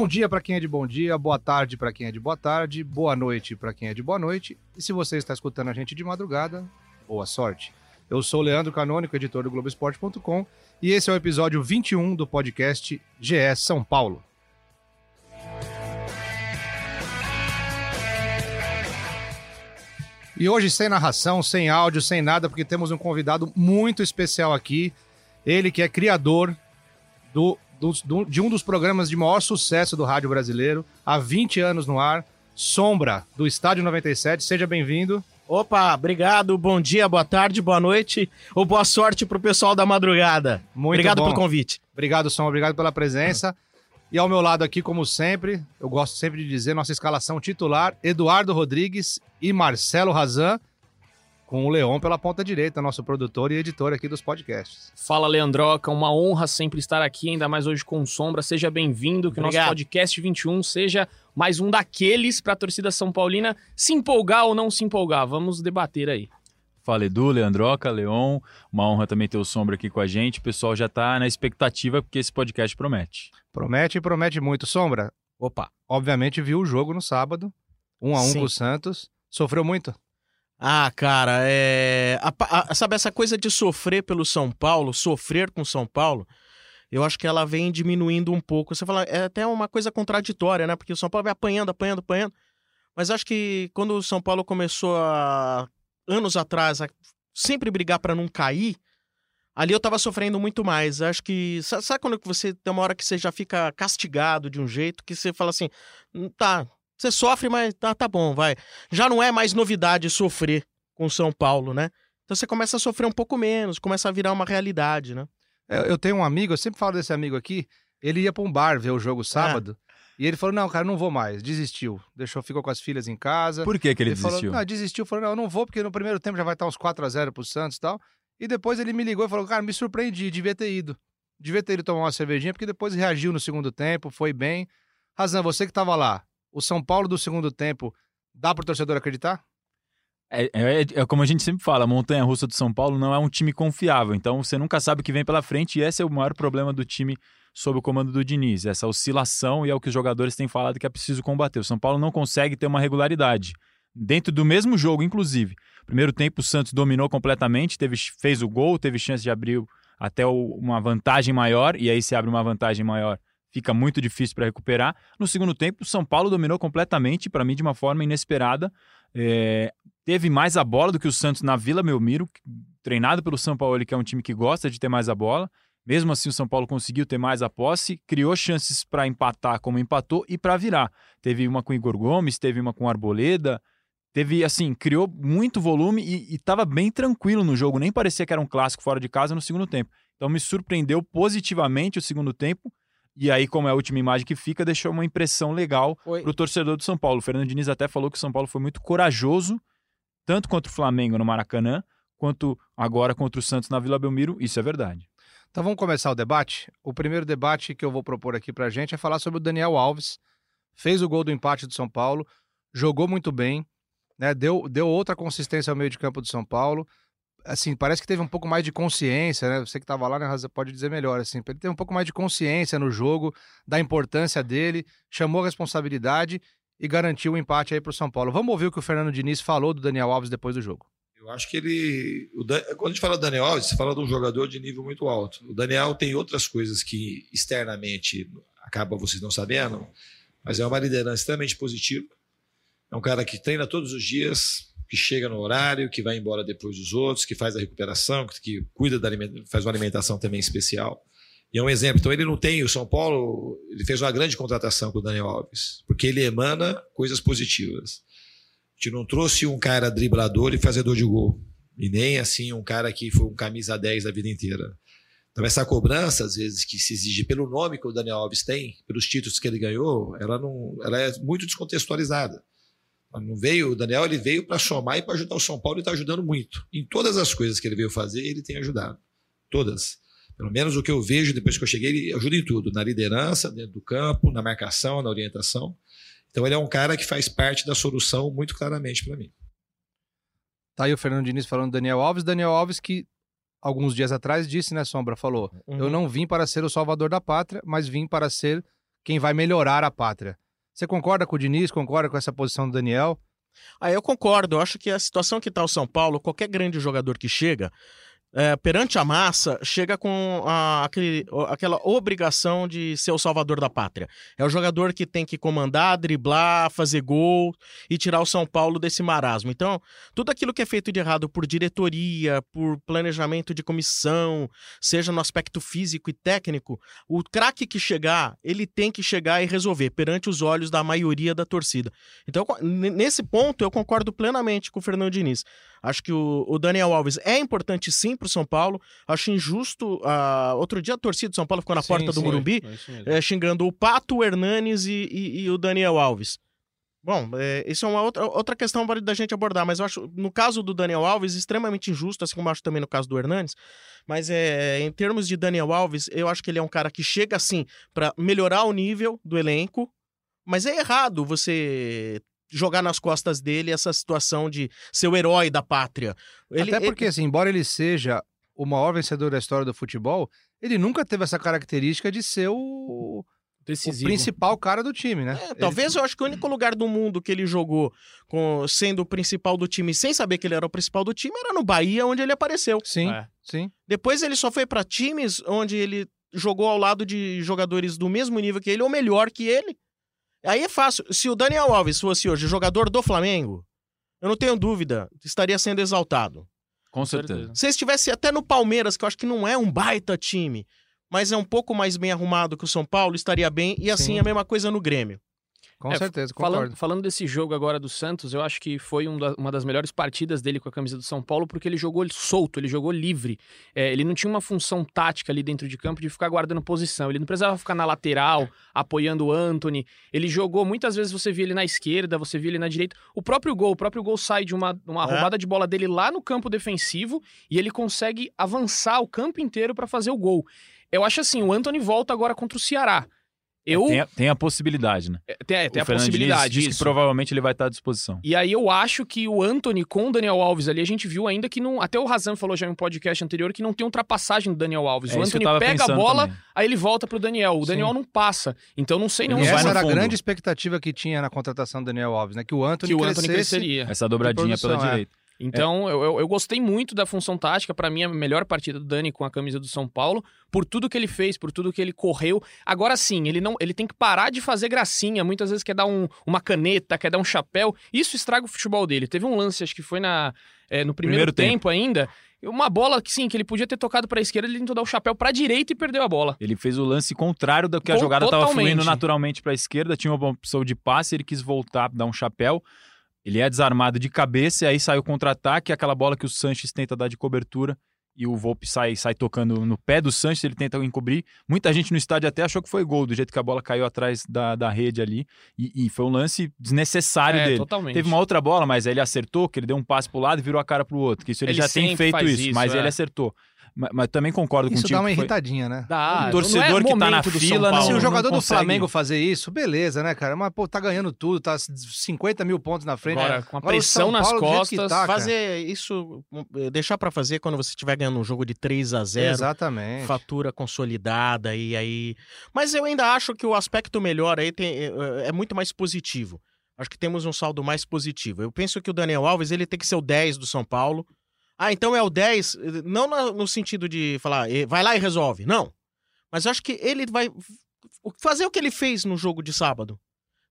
Bom dia para quem é de bom dia, boa tarde para quem é de boa tarde, boa noite para quem é de boa noite. E se você está escutando a gente de madrugada, boa sorte. Eu sou Leandro Canônico, editor do Globoesporte.com, e esse é o episódio 21 do podcast GE São Paulo. E hoje sem narração, sem áudio, sem nada, porque temos um convidado muito especial aqui. Ele que é criador do, do, do, de um dos programas de maior sucesso do rádio brasileiro, há 20 anos no ar, Sombra, do Estádio 97. Seja bem-vindo. Opa, obrigado, bom dia, boa tarde, boa noite ou boa sorte pro pessoal da madrugada. Muito obrigado bom. pelo convite. Obrigado, Sombra, obrigado pela presença. E ao meu lado aqui, como sempre, eu gosto sempre de dizer, nossa escalação titular, Eduardo Rodrigues e Marcelo Razan, com o Leon pela ponta direita, nosso produtor e editor aqui dos podcasts. Fala, Leandroca, uma honra sempre estar aqui, ainda mais hoje com Sombra. Seja bem-vindo, que o nosso podcast 21 seja mais um daqueles para a torcida São Paulina se empolgar ou não se empolgar. Vamos debater aí. Fala Edu, Leandroca, Leon, uma honra também ter o Sombra aqui com a gente. O pessoal já tá na expectativa porque esse podcast promete. Promete e promete muito. Sombra, Opa. obviamente viu o jogo no sábado, um a um Sim. com o Santos. Sofreu muito? Ah, cara, é. a a- sabe, essa coisa de sofrer pelo São Paulo, sofrer com São Paulo, eu acho que ela vem diminuindo um pouco. Você fala, é até uma coisa contraditória, né? Porque o São Paulo vai apanhando, apanhando, apanhando. Mas acho que quando o São Paulo começou a. anos atrás, a sempre brigar pra não cair, ali eu tava sofrendo muito mais. Acho que. sa- Sabe quando você tem uma hora que você já fica castigado de um jeito que você fala assim, "Hum, tá. Você sofre, mas tá, tá bom, vai já não é mais novidade sofrer com o São Paulo, né? Então você começa a sofrer um pouco menos, começa a virar uma realidade, né? Eu, eu tenho um amigo, eu sempre falo desse amigo aqui, ele ia pra um bar ver o jogo sábado, e ele falou, não, cara, não vou mais, desistiu. Deixou, ficou com as filhas em casa. Por que, que ele, falou, desistiu? não, desistiu, falou, não, eu não vou, porque no primeiro tempo já vai estar uns 4 a 0 pro Santos e tal. E depois ele me ligou e falou, cara, me surpreendi, devia ter ido. Devia ter ido tomar uma cervejinha, porque depois reagiu no segundo tempo, foi bem. Razan, você que tava lá, o São Paulo do segundo tempo, dá pro torcedor acreditar? É, é- é como a gente sempre fala, a Montanha Russa do São Paulo não é um time confiável. Então você nunca sabe o que vem pela frente e esse é o maior problema do time sob o comando do Diniz. Essa oscilação e é o que os jogadores têm falado que é preciso combater. O São Paulo não consegue ter uma regularidade. Dentro do mesmo jogo, inclusive. Primeiro tempo, o Santos dominou completamente, teve, fez o gol, teve chance de abrir até o- uma vantagem maior, e aí se abre uma vantagem maior, fica muito difícil para recuperar. No segundo tempo, o São Paulo dominou completamente, para mim, de uma forma inesperada. É, teve mais a bola do que o Santos na Vila Belmiro, treinado pelo São Paulo, que é um time que gosta de ter mais a bola. Mesmo assim, o São Paulo conseguiu ter mais a posse, criou chances para empatar como empatou e para virar. Teve uma com Igor Gomes, teve uma com Arboleda, teve assim, criou muito volume e estava bem tranquilo no jogo, nem parecia que era um clássico fora de casa no segundo tempo. Então me surpreendeu positivamente o segundo tempo. E aí, como é a última imagem que fica, deixou uma impressão legal Foi. para o torcedor do São Paulo. O Fernando Diniz até falou que o São Paulo foi muito corajoso, tanto contra o Flamengo no Maracanã, quanto agora contra o Santos na Vila Belmiro. Isso é verdade. Então vamos começar o debate? O primeiro debate que eu vou propor aqui pra gente é falar sobre o Daniel Alves. Fez o gol do empate do São Paulo, jogou muito bem, né? Deu, deu outra consistência ao meio de campo do São Paulo. Assim, parece que teve um pouco mais de consciência, né? Você que estava lá, né, Raza, pode dizer melhor, assim. Ele teve um pouco mais de consciência no jogo, da importância dele, chamou a responsabilidade e garantiu o empate aí pro São Paulo. Vamos ouvir o que o Fernando Diniz falou do Daniel Alves depois do jogo. Eu acho que ele. o Dan- quando a gente fala do Daniel Alves, você fala de um jogador de nível muito alto. O Daniel tem outras coisas que externamente acaba vocês não sabendo, mas é uma liderança extremamente positiva. É um cara que treina todos os dias, que chega no horário, que vai embora depois dos outros, que faz a recuperação, que, cuida da faz uma alimentação também especial. E é um exemplo. Então ele não tem, o São Paulo, ele fez uma grande contratação com o Daniel Alves, porque ele emana coisas positivas. A gente não trouxe um cara driblador e fazedor de gol. E nem assim um cara que foi um camisa 10 a vida inteira. Então, essa cobrança, às vezes, que se exige pelo nome que o Daniel Alves tem, pelos títulos que ele ganhou, ela, não, ela é muito descontextualizada. Não veio, o Daniel ele veio para somar e para ajudar o São Paulo e está ajudando muito. Em todas as coisas que ele veio fazer, ele tem ajudado. Todas. Pelo menos o que eu vejo depois que eu cheguei, ele ajuda em tudo: na liderança, dentro do campo, na marcação, na orientação. Então ele é um cara que faz parte da solução muito claramente para mim. Tá aí o Fernando Diniz falando do Daniel Alves. Daniel Alves que alguns dias atrás disse, né, Sombra? Falou: Uhum. Eu não vim para ser o salvador da pátria, mas vim para ser quem vai melhorar a pátria. Você concorda com o Diniz? Concorda com essa posição do Daniel? Ah, eu concordo. Eu acho que a situação que está o São Paulo, qualquer grande jogador que chega, é, perante a massa, chega com a, aquele, aquela obrigação de ser o salvador da pátria. É o jogador que tem que comandar, driblar, fazer gol e tirar o São Paulo desse marasmo. Então, tudo aquilo que é feito de errado por diretoria, por planejamento de comissão, seja no aspecto físico e técnico, o craque que chegar, ele tem que chegar e resolver perante os olhos da maioria da torcida. Então, nesse ponto, eu concordo plenamente com o Fernando Diniz. Acho que o, o Daniel Alves é importante sim para o São Paulo. Acho injusto. Uh, outro dia a torcida do São Paulo ficou na sim, porta do Morumbi é, xingando o Pato, o Hernanes e, e, e o Daniel Alves. Bom, é, isso é uma outra, outra questão da gente abordar, mas eu acho, no caso do Daniel Alves, extremamente injusto, assim como acho também no caso do Hernanes. Mas é, em termos de Daniel Alves, eu acho que ele é um cara que chega assim para melhorar o nível do elenco, mas é errado você jogar nas costas dele essa situação de ser o herói da pátria. Ele, Até porque, ele... assim, embora ele seja o maior vencedor da história do futebol, ele nunca teve essa característica de ser o, Decisivo. o principal cara do time, né? É, talvez eu acho que o único lugar do mundo que ele jogou com, sendo o principal do time sem saber que ele era o principal do time era no Bahia, onde ele apareceu. Sim, é. sim. Depois ele só foi para times onde ele jogou ao lado de jogadores do mesmo nível que ele ou melhor que ele. Aí é fácil. Se o Daniel Alves fosse hoje jogador do Flamengo, eu não tenho dúvida, estaria sendo exaltado. Com certeza. Se estivesse até no Palmeiras, que eu acho que não é um baita time, mas é um pouco mais bem arrumado que o São Paulo, estaria bem. E assim Sim. a mesma coisa no Grêmio. Com é, certeza, concordo. Falando, falando, desse jogo agora do Santos, eu acho que foi um da, uma das melhores partidas dele com a camisa do São Paulo, porque ele jogou solto, ele jogou livre. É, ele não tinha uma função tática ali dentro de campo de ficar guardando posição. Ele não precisava ficar na lateral, apoiando o Anthony. Ele jogou, muitas vezes você via ele na esquerda, você via ele na direita. O próprio gol, o próprio gol sai de uma, uma é. roubada de bola dele lá no campo defensivo e ele consegue avançar o campo inteiro para fazer o gol. Eu acho assim, o Anthony volta agora contra o Ceará. Eu... Tem, a, tem a possibilidade, né? É, tem, tem a possibilidade. Diz, diz que provavelmente ele vai estar à disposição. E aí eu acho que o Anthony com o Daniel Alves ali, a gente viu ainda que não. Até o Razan falou já em um podcast anterior que não tem ultrapassagem do Daniel Alves. É, o Anthony pega a bola, também. aí ele volta pro Daniel. O Daniel Sim. não passa. Então não sei não. E essa era a grande expectativa que tinha na contratação do Daniel Alves, né? Que o Anthony, que o Anthony cresceria. Essa dobradinha pela é. Então, é. eu, eu, gostei muito da função tática. Para mim, a melhor partida do Dani com a camisa do São Paulo, por tudo que ele fez, por tudo que ele correu. Agora sim, ele não ele tem que parar de fazer gracinha. Muitas vezes quer dar um, uma caneta, quer dar um chapéu. Isso estraga o futebol dele. Teve um lance, acho que foi na, é, no primeiro, primeiro tempo, tempo ainda. Uma bola que sim, que ele podia ter tocado para a esquerda, ele tentou dar o chapéu para a direita e perdeu a bola. Ele fez o lance contrário do que a jogada estava fluindo naturalmente para a esquerda, tinha uma opção de passe, ele quis voltar, dar um chapéu. Ele é desarmado de cabeça e aí sai o contra-ataque, aquela bola que o Sanches tenta dar de cobertura e o Volpe sai, sai tocando no pé do Sanches, ele tenta encobrir. Muita gente no estádio até achou que foi gol, do jeito que a bola caiu atrás da, da rede ali. E, e foi um lance desnecessário é, dele. Totalmente. Teve uma outra bola, mas ele acertou, que ele deu um passe pro lado e virou a cara pro outro. Que isso ele, ele já tem feito isso, isso, mas é. ele acertou. Mas, mas, também concordo isso contigo. Isso dá uma irritadinha, foi... né? Dá. O torcedor é que tá na fila. Não, se o jogador do Flamengo fazer isso, beleza, né, cara? Mas, pô, tá ganhando tudo, tá 50 mil pontos na frente. Agora, com a Agora, pressão nas costas. Tá, fazer isso, deixar para fazer quando você estiver ganhando um jogo de 3 a 0 Exatamente. Fatura consolidada e aí. Mas eu ainda acho que o aspecto melhor aí tem, é, é muito mais positivo. Acho que temos um saldo mais positivo. Eu penso que o Daniel Alves ele tem que ser o 10 do São Paulo. Ah, então é o 10, não no sentido de falar, vai lá e resolve. Não. Mas acho que ele vai fazer o que ele fez no jogo de sábado.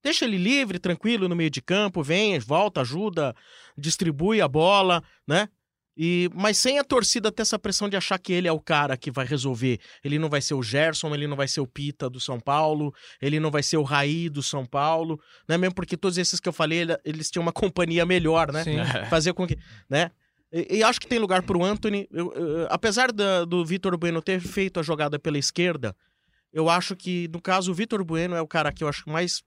Deixa ele livre, tranquilo no meio de campo, vem, volta, ajuda, distribui a bola, né? E, mas sem a torcida ter essa pressão de achar que ele é o cara que vai resolver. Ele não vai ser o Gerson, ele não vai ser o Pita do São Paulo, ele não vai ser o Raí do São Paulo, né? Mesmo porque todos esses que eu falei, eles tinham uma companhia melhor, né? Sim. Fazer com que, né? E, e acho que tem lugar para o Anthony. Eu, eu, apesar da, do Vitor Bueno ter feito a jogada pela esquerda, eu acho que, no caso, o Vitor Bueno é o cara que eu acho mais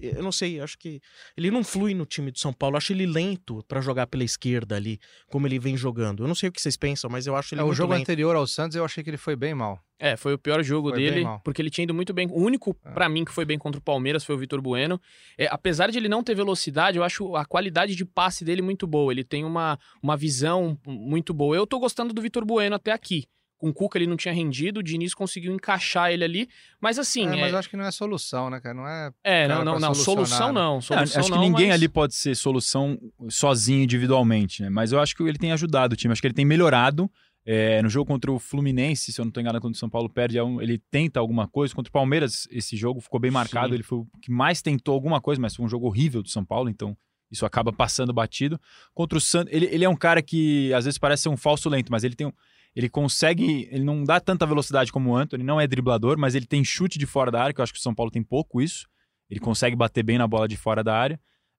eu não sei, acho que ele não flui no time de São Paulo. acho ele lento para jogar pela esquerda ali, como ele vem jogando. Eu não sei o que vocês pensam, mas eu acho ele é, O jogo lento. anterior ao Santos, eu achei que ele foi bem mal. É, foi o pior jogo foi dele, porque ele tinha ido muito bem. O único, é. para mim, que foi bem contra o Palmeiras foi o Vitor Bueno. É, apesar de ele não ter velocidade, eu acho a qualidade de passe dele muito boa. Ele tem uma, uma visão muito boa. Eu tô gostando do Vitor Bueno até aqui Com o Cuca ele não tinha rendido, o Diniz conseguiu encaixar ele ali. Mas assim. É, É, mas eu acho que não é solução, né, cara? Não é. é, não, não, pra não. solucionar, Solução né? não. É, Solução acho que não, ninguém mas- ali pode ser solução sozinho individualmente, né? Mas eu acho que ele tem ajudado o time. Acho que ele tem melhorado. É, no jogo contra o Fluminense, se eu não estou enganado, quando o São Paulo perde, é ele tenta alguma coisa. Contra o Palmeiras, esse jogo ficou bem marcado. Sim. Ele foi o que mais tentou alguma coisa, mas foi um jogo horrível do São Paulo, então isso acaba passando batido. Contra o Santos, ele, ele é um cara que às vezes parece ser um falso lento, mas ele tem um, ele consegue, ele não dá tanta velocidade como o Anthony, não é driblador, mas ele tem chute de fora da área, que eu acho que o São Paulo tem pouco isso. Ele consegue bater bem na bola de fora da área.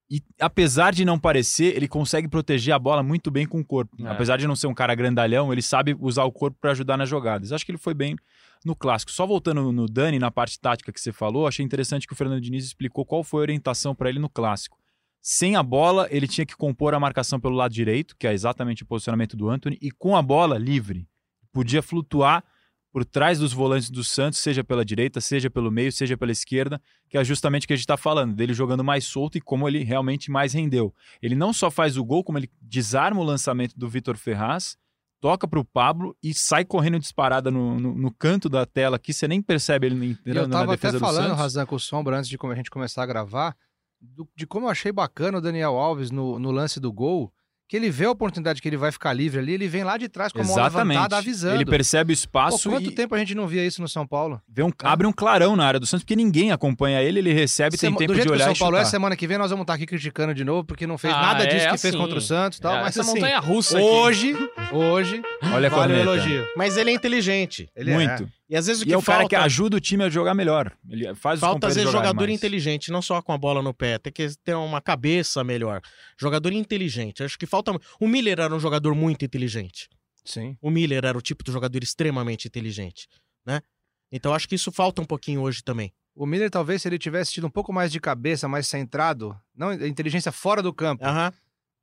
E apesar de não parecer, ele consegue proteger a bola muito bem com o corpo. É. Apesar de não ser um cara grandalhão, ele sabe usar o corpo para ajudar nas jogadas. Acho que ele foi bem no clássico. Só voltando no Dani, na parte tática que você falou, achei interessante que o Fernando Diniz explicou qual foi a orientação para ele no clássico. Sem a bola, ele tinha que compor a marcação pelo lado direito, que é exatamente o posicionamento do Anthony, e com a bola livre. Podia flutuar por trás dos volantes do Santos, seja pela direita, seja pelo meio, seja pela esquerda, que é justamente o que a gente está falando, dele jogando mais solto e como ele realmente mais rendeu. Ele não só faz o gol, como ele desarma o lançamento do Vitor Ferraz, toca para o Pablo e sai correndo disparada no, no, no canto da tela aqui, você nem percebe ele entrando eu na defesa até do falando, Santos. Razan, com o Sombra, antes de a gente começar a gravar, do- de como eu achei bacana o Daniel Alves no, no lance do gol, que ele vê a oportunidade que ele vai ficar livre ali, ele vem lá de trás com a mão Exatamente. levantada avisando. Ele percebe o Pô, espaço quanto e tempo a gente não via isso no São Paulo? vê um- abre um clarão na área do Santos, porque ninguém acompanha ele, ele recebe, tem tempo do jeito de que o olhar São e Paulo é, semana que vem nós vamos estar aqui criticando de novo, porque não fez Ah, nada é disso que fez assim. contra o Santos e tal, É, mas essa assim, montanha russa aqui. hoje, hoje, Olha a vale o corneta. elogio. Mas ele é inteligente. Ele é. E às vezes o que E é um falta... cara que ajuda o time a jogar melhor. Ele faz os Falta, às vezes, jogador mais. inteligente, não só com a bola no pé. Tem que ter uma cabeça melhor. Jogador inteligente. Acho que falta. O Miller era um jogador muito inteligente. Sim. O Miller era o tipo de jogador extremamente inteligente, né? Então acho que isso falta um pouquinho hoje também. O Miller, talvez, se ele tivesse tido um pouco mais de cabeça, mais centrado, não inteligência fora do campo,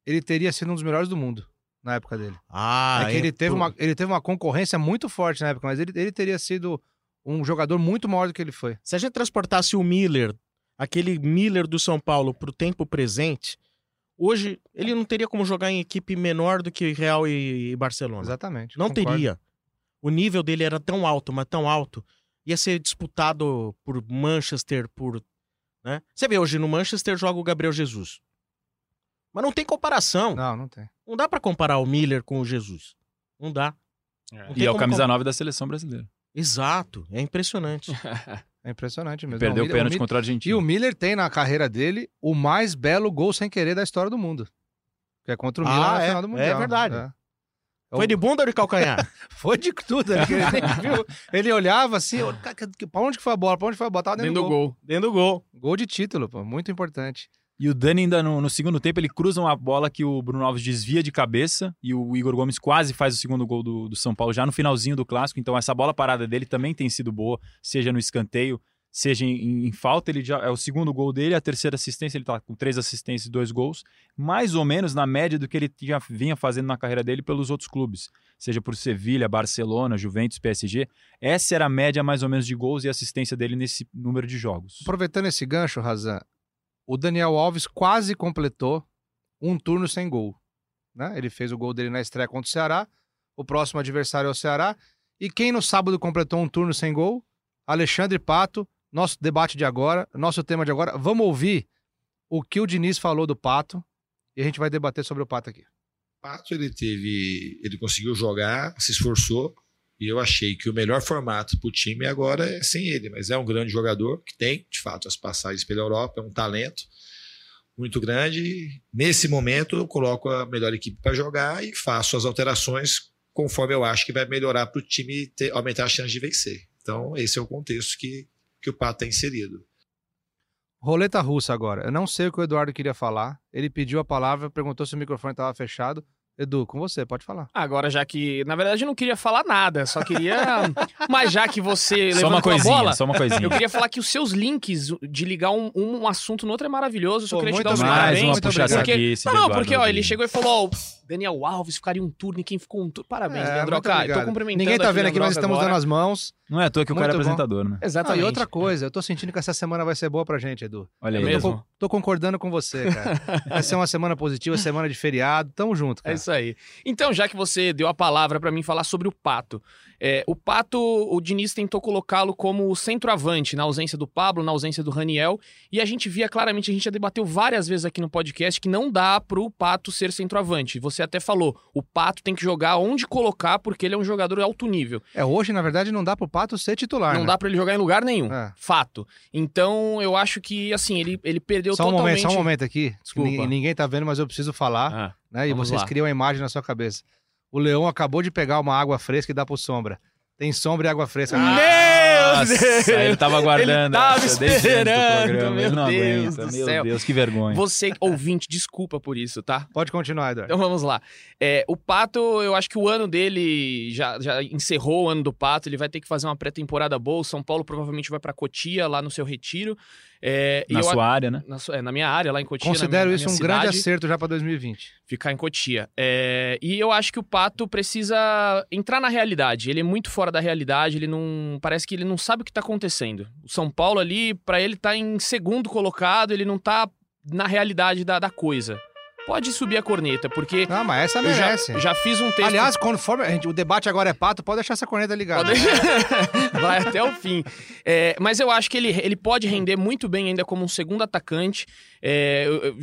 ele teria sido um dos melhores do mundo na época dele. Ah, é que ele teve, uma, ele teve uma concorrência muito forte na época, mas ele, ele teria sido um jogador muito maior do que ele foi. Se a gente transportasse o Miller, aquele Miller do São Paulo, pro tempo presente, hoje ele não teria como jogar em equipe menor do que Real e Barcelona. Exatamente. Não concordo. teria. O nível dele era tão alto, mas tão alto. Ia ser disputado por Manchester, por. Né? Você vê, hoje no Manchester joga o Gabriel Jesus. Mas não tem comparação. Não, Não, não dá pra comparar o Miller com o Jesus. Não dá. Não E é o camisa com- 9 da seleção brasileira. Exato. É impressionante. É impressionante mesmo. Perdeu Não, o Miller- pênalti Miller- contra a E Argentina. o Miller tem na carreira dele o mais belo gol sem querer da história do mundo. Que é contra o Ah, Milan na é. final do É Mundial. verdade. É. Foi de bunda ou de calcanhar? Foi de tudo. Ele, ele viu. Ele olhava assim, ó, "Cara, que- pra onde que foi a bola? Pra onde foi a bola? Tava dentro, Dentro do gol. Dentro do gol. Gol de título, pô. Muito importante. E o Dani ainda no, no segundo tempo, ele cruza uma bola que o Bruno Alves desvia de cabeça e o Igor Gomes quase faz o segundo gol do, do São Paulo já no finalzinho do clássico. Então essa bola parada dele também tem sido boa, seja no escanteio, seja em, em falta. Ele já é o segundo gol dele, a terceira assistência, ele tá com três assistências e dois gols, mais ou menos na média do que ele já vinha fazendo na carreira dele pelos outros clubes, seja por Sevilha, Barcelona, Juventus, PSG. Essa era a média mais ou menos de gols e assistência dele nesse número de jogos. Aproveitando esse gancho, Razan, o Daniel Alves quase completou um turno sem gol. Né? Ele fez o gol dele na estreia contra o Ceará. O próximo adversário é o Ceará. E quem no sábado completou um turno sem gol? Alexandre Pato. Nosso debate de agora, nosso tema de agora. Vamos ouvir o que o Diniz falou do Pato e a gente vai debater sobre o Pato aqui. Pato ele teve, ele conseguiu jogar, se esforçou e eu achei que o melhor formato para o time agora é sem ele, mas é um grande jogador que tem, de fato, as passagens pela Europa, é um talento muito grande. Nesse momento eu coloco a melhor equipe para jogar e faço as alterações conforme eu acho que vai melhorar para o time ter, aumentar a chance de vencer. Então esse é o contexto que, que o Pato está inserido. Roleta russa agora. Eu não sei o que o Eduardo queria falar. Ele pediu a palavra, perguntou se o microfone estava fechado. Edu, com você, pode falar. Agora, já que. Na verdade, eu não queria falar nada, só queria. Mas já que você Só uma levantou a coisinha, bola, só uma coisinha. eu queria falar que os seus links de ligar um, um assunto no outro é maravilhoso. Eu só Pô, queria te dar os parabéns. uma muito puxa obrigado. saquice Não, não, porque ó, ele chegou e falou: ó, Daniel Alves ficaria um turno e quem ficou um turno. Parabéns, É, Leandro. Cara, obrigado. tô cumprimentando. Ninguém tá vendo aqui, mas estamos agora. dando as mãos. Não é à toa que o cara é apresentador, né? Ah, Exatamente. e outra coisa, eu tô sentindo que essa semana vai ser boa pra gente, Edu. Olha É aí. mesmo? Tô, tô concordando com você, cara. Vai ser uma semana positiva, semana de feriado. Tamo junto, cara. É isso isso aí. Então, já que você deu a palavra para mim falar sobre o Pato. É, o Pato, o Diniz tentou colocá-lo como centroavante, na ausência do Pablo, na ausência do Raniel. E a gente via claramente, a gente já debateu várias vezes aqui no podcast, que não dá pro Pato ser centroavante. Você até falou, o Pato tem que jogar onde colocar, porque ele é um jogador alto nível. É, hoje, na verdade, não dá pro Pato ser titular. Não né? dá para ele jogar em lugar nenhum. É. Fato. Então, eu acho que, assim, ele, ele perdeu Só um totalmente... momento, só um momento aqui. Desculpa. Ninguém, ninguém tá vendo, mas eu preciso falar, Ah, né? E vocês lá. criam a imagem na sua cabeça. O Leão acabou de pegar uma água fresca e dá pro Sombra. Tem sombra e água fresca. Meu Nossa, ele tava aguardando. Ele tava esperando, programa. meu Ele não Deus aguenta. do Meu céu. Deus, que vergonha. Você, ouvinte, desculpa por isso, tá? Pode continuar, Eduardo. Então vamos lá. É, o Pato, eu acho que o ano dele já, já encerrou o ano do Pato. Ele vai ter que fazer uma pré-temporada boa. O São Paulo provavelmente vai pra Cotia, lá no seu retiro. É, Na eu- sua área, né? na, é, na minha área, lá em Cotia. Considero minha- isso na um minha grande cidade, acerto já pra 2020. Ficar em Cotia. É, e eu acho que o Pato precisa entrar na realidade. Ele é muito fora da realidade. Ele não. Parece que ele não sabe o que tá acontecendo. O São Paulo ali, pra ele tá em segundo colocado, ele não tá na realidade da, da coisa. Pode subir a corneta, porque. Não, mas essa Eu já, merece. já fiz um texto. Aliás, conforme gente- o debate agora é pato, pode deixar essa corneta ligada. Pode- Vai até o fim. É, mas eu acho que ele, ele pode render muito bem ainda como um segundo atacante. É, eu- eu-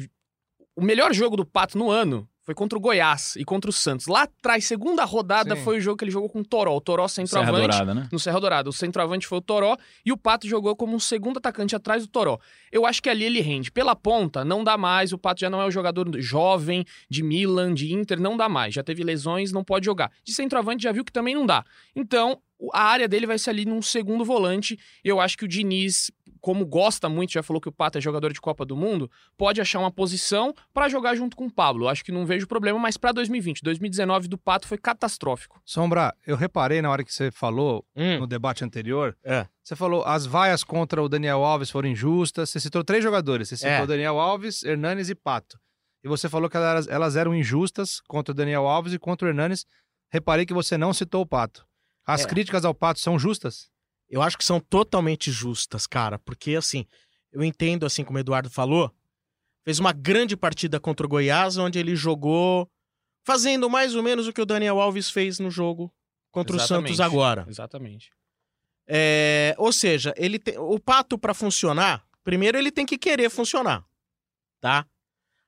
o melhor jogo do Pato no ano foi contra o Goiás e contra o Santos. Lá atrás, segunda rodada, Sim. foi o jogo que ele jogou com o Toró. O Toró Serra centroavante. Dourada, né? No Serra Dourada. O centroavante foi o Toró e o Pato jogou como um segundo atacante atrás do Toró. Eu acho que ali ele rende. Pela ponta, não dá mais. O Pato já não é o jogador jovem de Milan, de Inter, não dá mais. Já teve lesões, não pode jogar. De centroavante já viu que também não dá. Então, a área dele vai ser ali num segundo volante. Eu acho que o Diniz, como gosta muito, já falou que o Pato é jogador de Copa do Mundo, pode achar uma posição pra jogar junto com o Pablo. Acho que não vejo problema, mas pra 2020, 2019 do Pato foi catastrófico. Sombra, eu reparei na hora que você falou Hum, no debate anterior, É. você falou as vaias contra o Daniel Alves foram injustas. Você citou três jogadores. Você citou É. Daniel Alves, Hernanes e Pato. E você falou que elas, elas eram injustas contra o Daniel Alves e contra o Hernanes. Reparei que você não citou o Pato. As É. críticas ao Pato são justas? Eu acho que são totalmente justas, cara, porque assim, eu entendo, assim como o Eduardo falou, fez uma grande partida contra o Goiás, onde ele jogou fazendo mais ou menos o que o Daniel Alves fez no jogo contra o Exatamente. Santos agora. Exatamente. É, ou seja, ele tem, o pato pra funcionar, primeiro ele tem que querer funcionar, tá?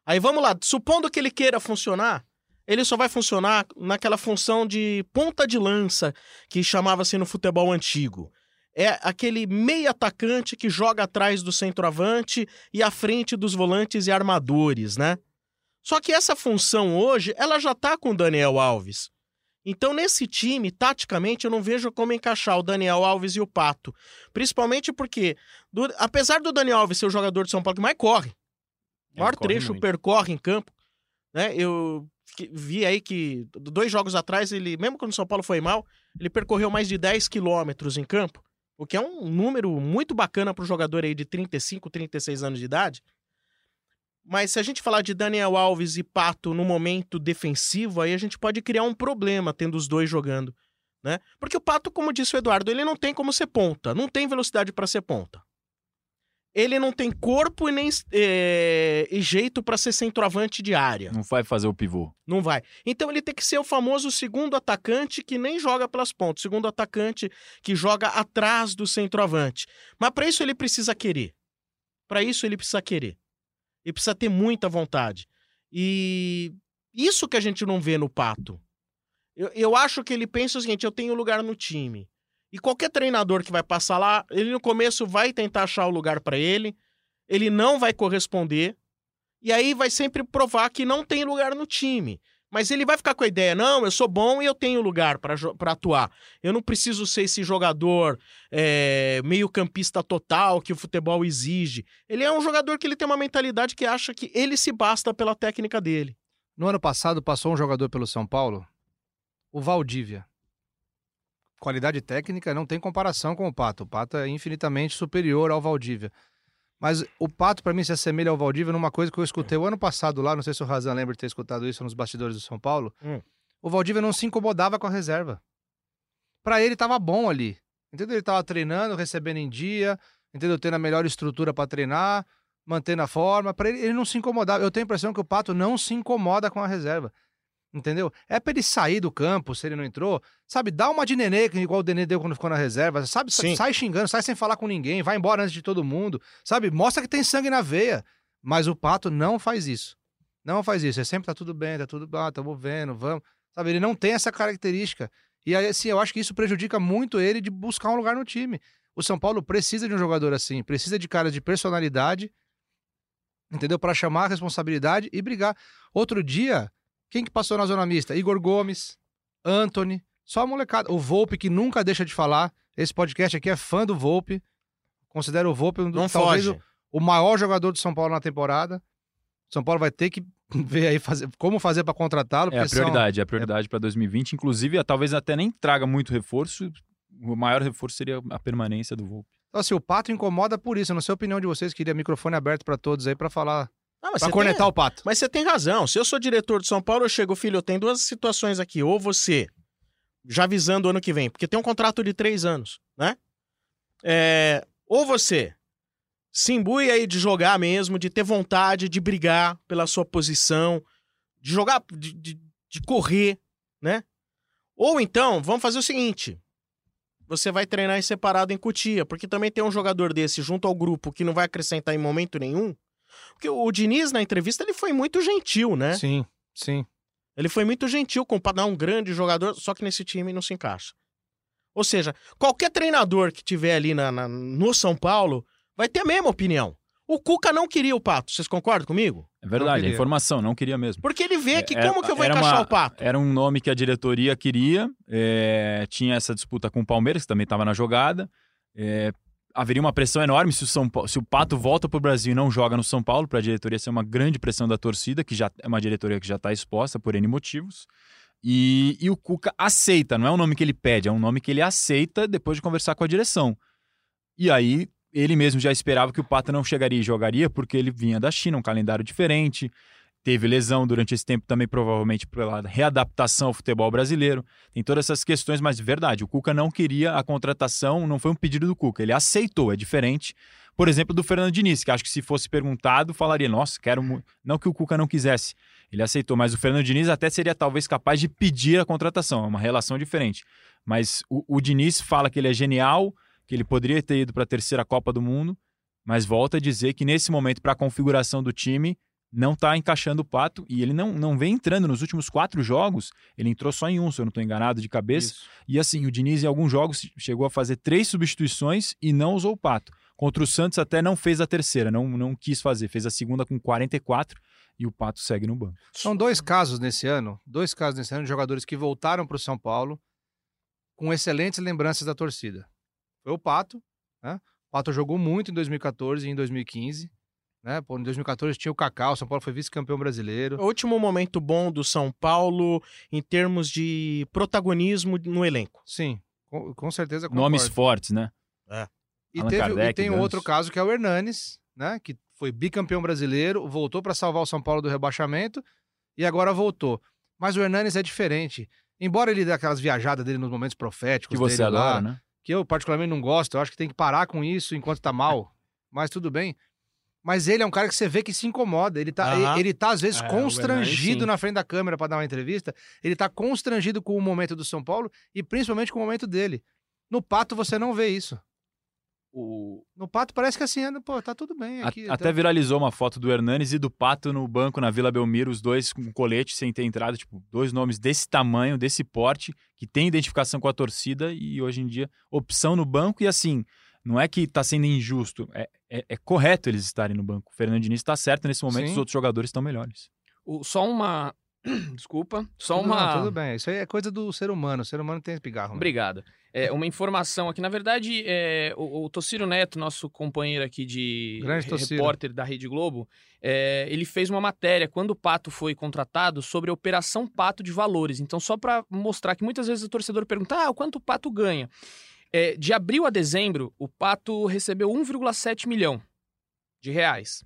Aí vamos lá, supondo que ele queira funcionar, ele só vai funcionar naquela função de ponta de lança que chamava-se no futebol antigo. É aquele meio atacante que joga atrás do centroavante e à frente dos volantes e armadores, né? Só que essa função hoje, ela já tá com o Daniel Alves. Então, nesse time, taticamente, eu não vejo como encaixar o Daniel Alves e o Pato. Principalmente porque, do- apesar do Daniel Alves ser o jogador de São Paulo que mais corre, o É, maior corre trecho muito. percorre em campo, né? Eu vi aí que dois jogos atrás, ele, mesmo quando o São Paulo foi mal, ele percorreu mais de 10 quilômetros em campo, o que é um número muito bacana para o jogador aí de 35, 36 anos de idade. Mas se a gente falar de Daniel Alves e Pato no momento defensivo, aí a gente pode criar um problema tendo os dois jogando, né? Porque o Pato, como disse o Eduardo, ele não tem como ser ponta, não tem velocidade para ser ponta. Ele não tem corpo e nem eh, e jeito para ser centroavante de área. Não vai fazer o pivô. Não vai. Então ele tem que ser o famoso segundo atacante que nem joga pelas pontas, segundo atacante que joga atrás do centroavante. Mas para isso ele precisa querer. Para isso ele precisa querer. Ele precisa ter muita vontade. E isso que a gente não vê no Pato. Eu, eu acho que ele pensa o seguinte: eu tenho lugar no time. E qualquer treinador que vai passar lá, ele no começo vai tentar achar o lugar para ele, ele não vai corresponder, e aí vai sempre provar que não tem lugar no time. Mas ele vai ficar com a ideia, não, eu sou bom e eu tenho lugar para atuar. Eu não preciso ser esse jogador é, meio campista total que o futebol exige. Ele é um jogador que ele tem uma mentalidade que acha que ele se basta pela técnica dele. No ano passado passou um jogador pelo São Paulo, o Valdívia. Qualidade técnica não tem comparação com o Pato. O Pato é infinitamente superior ao Valdívia. Mas o Pato, para mim, se assemelha ao Valdívia numa coisa que eu escutei o ano passado lá, não sei se o Razan lembra de ter escutado isso nos bastidores do São Paulo. Hum. O Valdívia não se incomodava com a reserva. Para ele tava bom ali. Entendeu? Ele tava treinando, recebendo em dia, entendeu? Tendo a melhor estrutura para treinar, mantendo a forma. Para ele, ele não se incomodava. Eu tenho a impressão que o Pato não se incomoda com a reserva. Entendeu? É pra ele sair do campo, se ele não entrou. Sabe, dá uma de nenê, igual o Nenê deu quando ficou na reserva. Sabe, Sim. sai xingando, sai sem falar com ninguém, vai embora antes de todo mundo. Sabe, mostra que tem sangue na veia. Mas o Pato não faz isso. Não faz isso. É sempre tá tudo bem, tá tudo bem, ah, tamo vendo, vamos. Sabe, ele não tem essa característica. E aí, assim, eu acho que isso prejudica muito ele de buscar um lugar no time. O São Paulo precisa de um jogador assim, precisa de cara de personalidade, entendeu? Para chamar a responsabilidade e brigar. Outro dia, quem que passou na zona mista? Igor Gomes, Anthony, só a molecada. O Volpe, que nunca deixa de falar. Esse podcast aqui é fã do Volpe. Considero o Volpe um do, Não talvez o, o maior jogador do São Paulo na temporada. São Paulo vai ter que ver aí fazer, como fazer para contratá-lo. É a porque são- prioridade, é a prioridade para 2020. Inclusive, eh, talvez até nem traga muito reforço. O maior reforço seria a permanência do Volpe. Então, assim, o Pato incomoda por isso. Eu não sei a opinião de vocês, queria microfone aberto para todos aí para falar, Ah, você cornetar tem- o Pato. Mas você tem razão. Se eu sou diretor de São Paulo, eu chego, filho, eu tenho duas situações aqui. Ou você, já visando o ano que vem, porque tem um contrato de três anos, né? É, ou você se imbui aí de jogar mesmo, de ter vontade de brigar pela sua posição, de jogar, de, de, de correr, né? Ou então, vamos fazer o seguinte: você vai treinar em separado em Cutia, porque também tem um jogador desse junto ao grupo que não vai acrescentar em momento nenhum. Porque o Diniz, na entrevista, ele foi muito gentil, né? Sim, sim. Ele foi muito gentil com o Padrão, um grande jogador, só que nesse time não se encaixa. Ou seja, qualquer treinador que tiver ali na, na- no São Paulo vai ter a mesma opinião. O Cuca não queria o Pato, vocês concordam comigo? É verdade, a informação, não queria mesmo. Porque ele vê que É, como que eu vou era encaixar uma- o Pato? Era um nome que a diretoria queria, é, tinha essa disputa com o Palmeiras, que também estava na jogada. é, haveria uma pressão enorme se o, São Paulo, se o Pato volta para o Brasil e não joga no São Paulo, para a diretoria ser uma grande pressão da torcida, que já é uma diretoria que já está exposta por N motivos. E, e o Cuca aceita, não é um nome que ele pede, é um nome que ele aceita depois de conversar com a direção. E aí ele mesmo já esperava que o Pato não chegaria e jogaria, porque ele vinha da China, um calendário diferente, teve lesão durante esse tempo também, provavelmente pela readaptação ao futebol brasileiro. Tem todas essas questões, mas de verdade, o Cuca não queria a contratação, não foi um pedido do Cuca, ele aceitou, é diferente. Por exemplo, do Fernando Diniz, que acho que se fosse perguntado, falaria, nossa, quero. Não que o Cuca não quisesse, ele aceitou, mas o Fernando Diniz até seria talvez capaz de pedir a contratação, é uma relação diferente. Mas o, o Diniz fala que ele é genial, que ele poderia ter ido para a terceira Copa do Mundo, mas volta a dizer que nesse momento, para a configuração do time, não está encaixando o Pato e ele não, não vem entrando nos últimos quatro jogos. Ele entrou só em um, se eu não estou enganado de cabeça. Isso. E assim, o Diniz em alguns jogos chegou a fazer três substituições e não usou o Pato. Contra o Santos até não fez a terceira, não, não quis fazer. Fez a segunda com 44 e o Pato segue no banco. São dois casos nesse ano, dois casos nesse ano de jogadores que voltaram para o São Paulo com excelentes lembranças da torcida. Foi o Pato, né? O Pato jogou muito em 2014 e em 2015, né? Pô, em 2014 tinha o Kaká, o São Paulo foi vice-campeão brasileiro. O último momento bom do São Paulo em termos de protagonismo no elenco. Sim, com, com certeza concordo. Nomes fortes, né? E, Allan teve, e Kardec, tem um Ganso. outro caso que é o Hernanes, né? Que foi bicampeão brasileiro, voltou para salvar o São Paulo do rebaixamento e agora voltou. Mas o Hernanes é diferente. Embora ele dê aquelas viajadas dele nos momentos proféticos Que você dele lá, adora, né? que eu particularmente não gosto, eu acho que tem que parar com isso enquanto tá mal, mas tudo bem. Mas ele é um cara que você vê que se incomoda, ele tá, ele, ele tá às vezes É, constrangido na frente da câmera para dar uma entrevista, ele tá constrangido com o momento do São Paulo e principalmente com o momento dele. No Pato você não vê isso. O... No Pato parece que assim, pô, tá tudo bem aqui. Até tá- viralizou uma foto do Hernanes e do Pato no banco na Vila Belmiro, os dois com colete sem ter entrado, tipo, dois nomes desse tamanho, desse porte, que tem identificação com a torcida e hoje em dia opção no banco e assim, não é que tá sendo injusto, é, é- é correto eles estarem no banco. O Fernando Diniz está certo nesse momento, Sim. os outros jogadores estão melhores. o- Só uma. Desculpa. Só Tudo, uma. não, tudo bem, isso aí é coisa do ser humano, o ser humano tem pigarro. né? Obrigado. É, uma informação aqui. Na verdade, é, o, o Tociro Neto, nosso companheiro aqui de repórter da Rede Globo, é, ele fez uma matéria quando o Pato foi contratado sobre a Operação Pato de Valores. Então, só para mostrar que muitas vezes o torcedor pergunta: ah, quanto o Pato ganha? É, de abril a dezembro, o Pato recebeu 1,7 milhão de reais.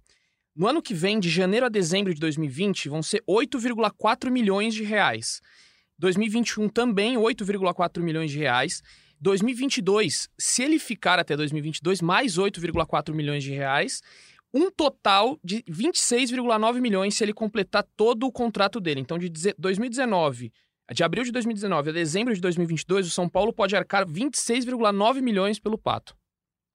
No ano que vem, de janeiro a dezembro de 2020, vão ser 8,4 milhões de reais. 2021 também 8,4 milhões de reais. 2022, se ele ficar até 2022, mais 8,4 milhões de reais. um total de 26,9 milhões se ele completar todo o contrato dele. Então, de 2019, de abril de 2019 a dezembro de 2022, o São Paulo pode arcar 26,9 milhões pelo Pato.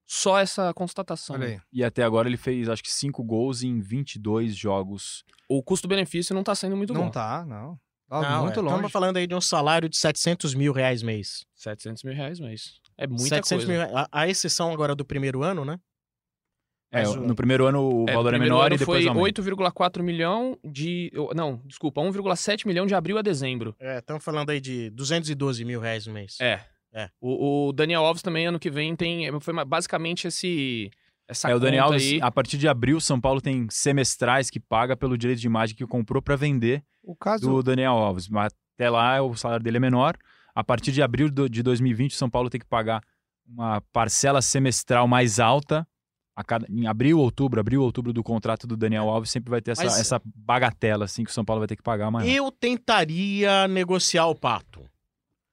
Só essa constatação. Olha aí. E até agora ele fez, acho que, 5 gols em 22 jogos. O custo-benefício não tá sendo muito Não bom. tá, não. Tá Não, muito é, longe. Estamos falando aí de um salário de 700 mil reais mês. 700 mil reais, mas é muita 700 coisa. mil, a, a exceção agora do primeiro ano, né? É, o- no primeiro ano o É, valor é menor ano e depois foi aumenta. 8,4 milhão de... Não, desculpa, 1,7 milhão de abril a dezembro. É, estamos falando aí de 212 mil reais no mês. É. É. O, o Daniel Alves também, ano que vem, tem. Foi basicamente esse. Essa É, o Daniel Alves, aí. a partir de abril, São Paulo tem semestrais que paga pelo direito de imagem que comprou para vender O caso. do Daniel Alves. Mas até lá o salário dele é menor. A partir de abril de 2020, São Paulo tem que pagar uma parcela semestral mais alta. A cada, em abril, outubro, abril, outubro do contrato do Daniel Alves, sempre vai ter essa, Mas- essa bagatela assim que o São Paulo vai ter que pagar maior. Eu tentaria negociar o Pato.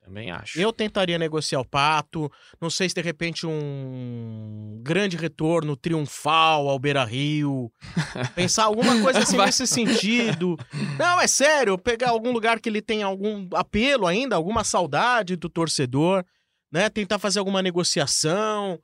Também acho. Eu tentaria negociar o Pato. Não sei se de repente um grande retorno triunfal ao Beira Rio. Pensar alguma coisa assim nesse sentido. Não, é sério. Pegar algum lugar que ele tenha algum apelo ainda, alguma saudade do torcedor, né? Tentar fazer alguma negociação.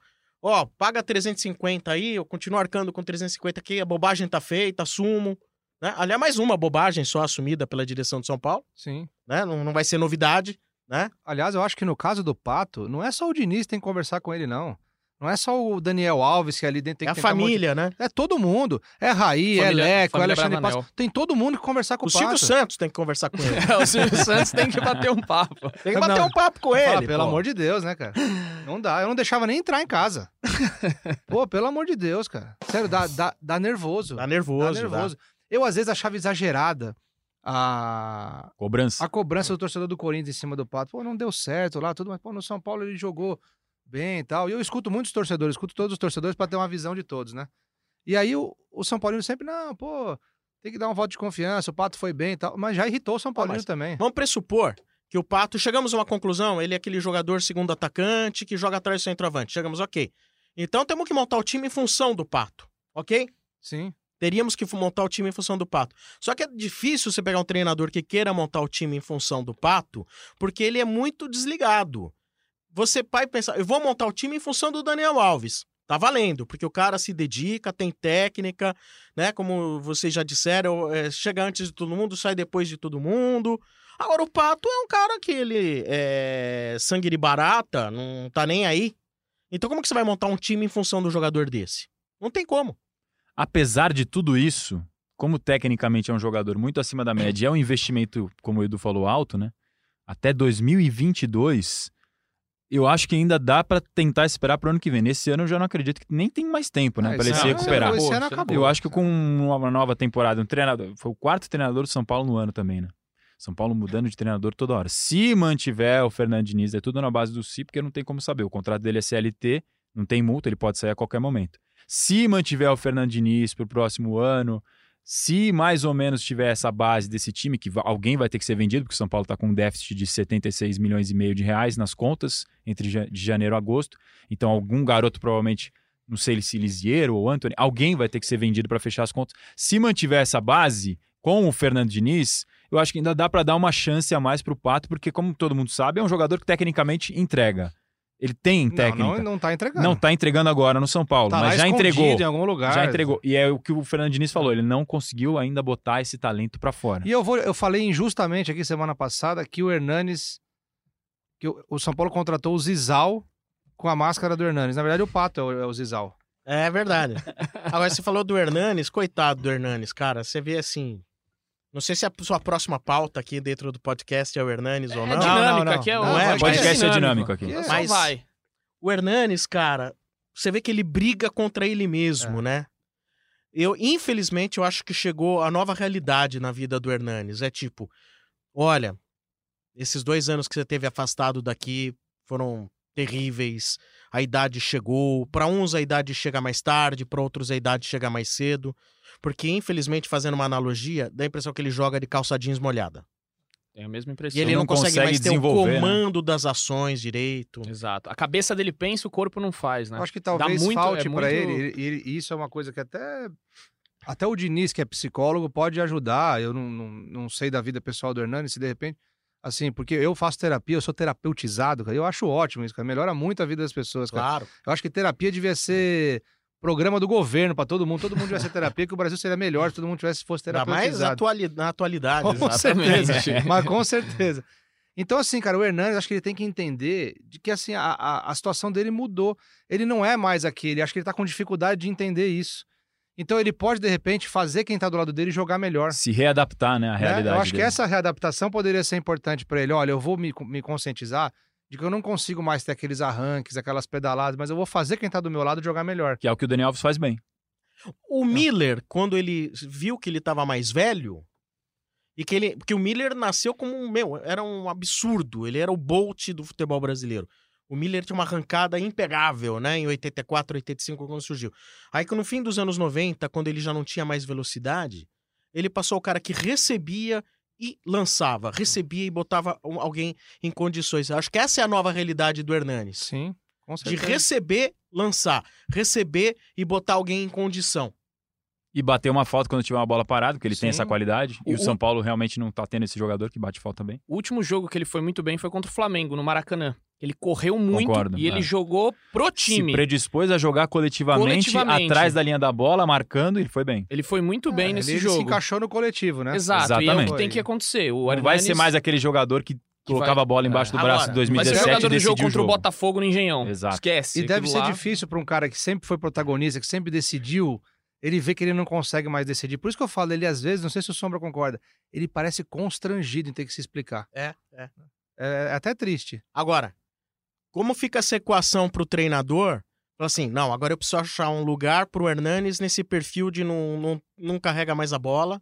Ó, paga 350 aí, eu continuo arcando com 350 aqui, a bobagem tá feita, assumo. Né? Aliás, mais uma bobagem só assumida pela direção de São Paulo, Sim. né? Não, não vai ser novidade, né? Aliás, eu acho que no caso do Pato, não é só o Diniz que tem que conversar com ele, não. Não é só o Daniel Alves que ali dentro tem é que a família, né? monte- É todo mundo. É Raí, Família- é Leco, é Alexandre Bravanel. Passo. Tem todo mundo que conversar com O o, Silvio Pato. Santos tem que conversar com ele. o Silvio Santos tem que bater um papo. Tem que bater Não. um papo com Fala, ele. pelo pô. amor de Deus, né, cara? Não dá. Eu não deixava nem entrar em casa. Pô, pelo amor de Deus, cara. Sério, dá, dá, dá nervoso. Tá nervoso. Dá nervoso. Eu, às vezes, achava exagerada a, Cobrança. a cobrança do torcedor do Corinthians em cima do Pato. Pô, não deu certo lá, tudo, mas, pô, no São Paulo ele jogou bem e tal. E eu escuto muitos torcedores, escuto todos os torcedores para ter uma visão de todos, né? E aí o, o São Paulino sempre, não, pô, tem que dar um voto de confiança, o Pato foi bem e tal. Mas já irritou o São Paulino mas- também. Vamos pressupor que o Pato, chegamos a uma conclusão, ele é aquele jogador segundo atacante que joga atrás do centroavante. Chegamos, ok. Então temos que montar o time em função do Pato, ok? Sim. Teríamos que montar o time em função do Pato. Só que é difícil você pegar um treinador que queira montar o time em função do Pato, porque ele é muito desligado. Você vai pensar, eu vou montar o time em função do Daniel Alves. Tá valendo, porque o cara se dedica, tem técnica, né? Como vocês já disseram, é, chega antes de todo mundo, sai depois de todo mundo. Agora, o Pato é um cara que ele é sangue de barata, não tá nem aí. Então, como que você vai montar um time em função do jogador desse? Não tem como. Apesar de tudo isso, como tecnicamente é um jogador muito acima da média, é um investimento, como o Edu falou, alto, né? Até 2022, eu acho que ainda dá pra tentar esperar pro ano que vem. Nesse ano eu já não acredito que nem tem mais tempo, né? Ah, Pra esse ele se recuperar. Ano Esse ano acabou. Eu acho que com uma nova temporada, um treinador. Foi o quarto treinador do São Paulo no ano também, né? São Paulo mudando de treinador toda hora. Se mantiver o Fernando Diniz, é tudo na base do si, porque não tem como saber. O contrato dele é CLT, não tem multa, ele pode sair a qualquer momento. Se mantiver o Fernando Diniz pro próximo ano, se mais ou menos tiver essa base desse time, que alguém vai ter que ser vendido, porque o São Paulo está com um déficit de 76 milhões e meio de reais nas contas entre de janeiro a agosto. Então, algum garoto provavelmente, não sei se Lisieiro ou Anthony, alguém vai ter que ser vendido para fechar as contas. Se mantiver essa base com o Fernando Diniz, eu acho que ainda dá para dar uma chance a mais pro Pato, porque como todo mundo sabe, é um jogador que tecnicamente entrega. Ele tem técnica. Não, não, não tá entregando. Não tá entregando agora no São Paulo, Tá mas lá já entregou. em algum lugar. Já entregou. E é o que o Fernando Diniz falou, ele não conseguiu ainda botar esse talento pra fora. E eu, vou, eu falei injustamente aqui semana passada que o Hernanes. que o, o São Paulo contratou o Zizal com a máscara do Hernanes. Na verdade, o Pato é o, é o Zizal. É verdade. Agora, você falou do Hernanes, coitado do Hernanes, cara. Você vê assim. Não sei se a sua próxima pauta aqui dentro do podcast é o Hernanes ou É não. dinâmica, não, não. aqui é o Não é, O podcast é dinâmico aqui. É, Mas- vai. O Hernanes, cara, você vê que ele briga contra ele mesmo, né? Eu, infelizmente, eu acho que chegou a nova realidade na vida do Hernanes. É tipo, olha, esses dois anos que você teve afastado daqui foram terríveis. A idade chegou. Para uns a idade chega mais tarde, para outros a idade chega mais cedo. Porque, infelizmente, fazendo uma analogia, dá a impressão que ele joga de calça jeans molhada. Tenho a mesma impressão. E ele não não, consegue, consegue mais ter o né? comando das ações direito. Exato. A cabeça dele pensa, o corpo não faz, né? Eu acho que talvez muito- falte é pra muito- ele, e ele- e isso é uma coisa que até até o Diniz, que é psicólogo, pode ajudar. Eu não, não, não sei da vida pessoal do Hernani, se de repente assim, porque eu faço terapia, eu sou terapeutizado, cara. Eu acho ótimo isso, cara. Melhora muito a vida das pessoas, cara. Claro. Eu acho que terapia devia ser programa do governo pra todo mundo. Todo mundo devia ser terapia, que o Brasil seria melhor se todo mundo tivesse fosse Ainda mais terapeutizado. atuali- na atualidade. Com Exatamente. certeza. Mas com certeza. Então, assim, cara, o Hernandes, acho que ele tem que entender de que, assim, a, a, a situação dele mudou. Ele não é mais aquele. Acho que ele tá com dificuldade de entender isso. Então, ele pode, de repente, fazer quem tá do lado dele jogar melhor. Se readaptar, né, à né? realidade Eu acho que dele. essa readaptação poderia ser importante pra ele. Olha, eu vou me, me conscientizar de que eu não consigo mais ter aqueles arranques, aquelas pedaladas, mas eu vou fazer quem tá do meu lado jogar melhor. Que é o que o Daniel Alves faz bem. O Miller, quando ele viu que ele estava mais velho, e que ele. Porque o Miller nasceu como um. Meu, era um absurdo. Ele era o Bolt do futebol brasileiro. O Miller tinha uma arrancada impegável, né? Em 84, 85, quando surgiu. Aí que no fim dos anos 90, quando ele já não tinha mais velocidade, ele passou o cara que recebia e lançava. Recebia e botava alguém em condições. Acho que essa é a nova realidade do Hernanes. Sim, com De certeza. receber, lançar. Receber e botar alguém em condição. E bater uma falta quando tiver uma bola parada, porque ele tem Sim. essa qualidade. E O- o São Paulo realmente não tá tendo esse jogador que bate falta bem. O último jogo que ele foi muito bem foi contra o Flamengo, no Maracanã. Ele correu muito Concordo, e ele é. jogou pro time. Se predispôs a jogar coletivamente, Coletivamente. atrás da linha da bola, marcando, e ele foi bem. Ele foi muito bem É, nesse ele jogo. se encaixou no coletivo, né? Exato, e é o Exatamente. que tem que acontecer. O Não vai ser mais aquele jogador que colocava vai- a bola embaixo do É. braço Agora, em Vai ser 2017 o jogador e do jogo decidiu contra o jogo. Botafogo no Engenhão. Exato. Esquece. E deve ser lá. difícil pra um cara que sempre foi protagonista, que sempre decidiu, ele vê que ele não consegue mais decidir. Por isso que eu falo, ele às vezes, não sei se o Sombra concorda, ele parece constrangido em ter que se explicar. É, é. É, é até triste. Agora, como fica essa equação pro treinador? Fala assim, não, agora eu preciso achar um lugar pro Hernanes nesse perfil de não, não, não carrega mais a bola,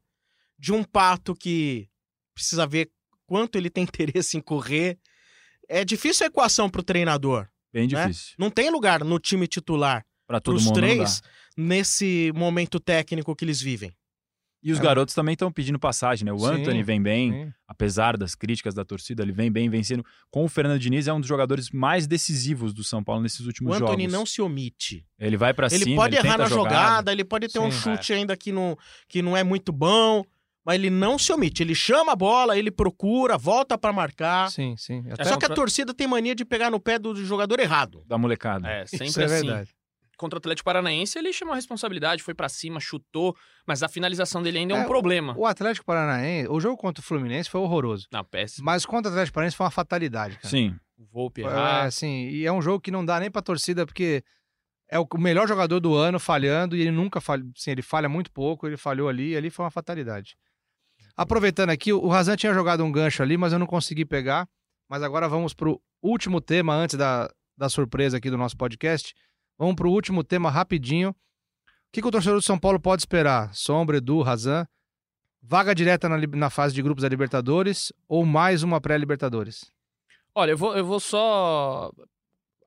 de um pato que precisa ver quanto ele tem interesse em correr. É difícil a equação pro treinador. Bem né? difícil. Não tem lugar no time titular mundo não três nesse momento técnico que eles vivem. E os É. garotos também estão pedindo passagem, né? O Sim, Anthony vem bem, Sim. apesar das críticas da torcida, ele vem bem vencendo. Com o Fernando Diniz, é um dos jogadores mais decisivos do São Paulo nesses O últimos Anthony jogos. não se omite. Ele vai pra Ele cima, pode ele errar tenta na a jogada, ele pode ter um Sim, chute ainda que não, que não é muito bom, mas ele não se omite. Ele chama a bola, ele procura, volta pra marcar. Sim, sim. Até Só que a torcida tem mania de pegar no pé do jogador errado. da molecada. É, sempre isso é assim. verdade. Contra o Atlético Paranaense, ele chamou a responsabilidade, foi pra cima, chutou, mas a finalização dele ainda é um É, problema. O Atlético Paranaense, o jogo contra o Fluminense foi horroroso. Não, péssimo. Mas contra o Atlético Paranaense foi uma fatalidade, cara. Sim. O Volpe É, assim, e é um jogo que não dá nem pra torcida, porque é o melhor jogador do ano falhando e ele nunca falha, assim, ele falha muito pouco, ele falhou ali e ali foi uma fatalidade. Aproveitando aqui, o Razan tinha jogado um gancho ali, mas eu não consegui pegar. Mas agora vamos pro último tema antes da, da surpresa aqui do nosso podcast. Vamos pro último tema rapidinho. O que, que o torcedor do São Paulo pode esperar? Sombra, Edu, Razan. Vaga direta na, na fase de grupos da Libertadores ou mais uma pré-Libertadores? Olha, eu vou, eu vou só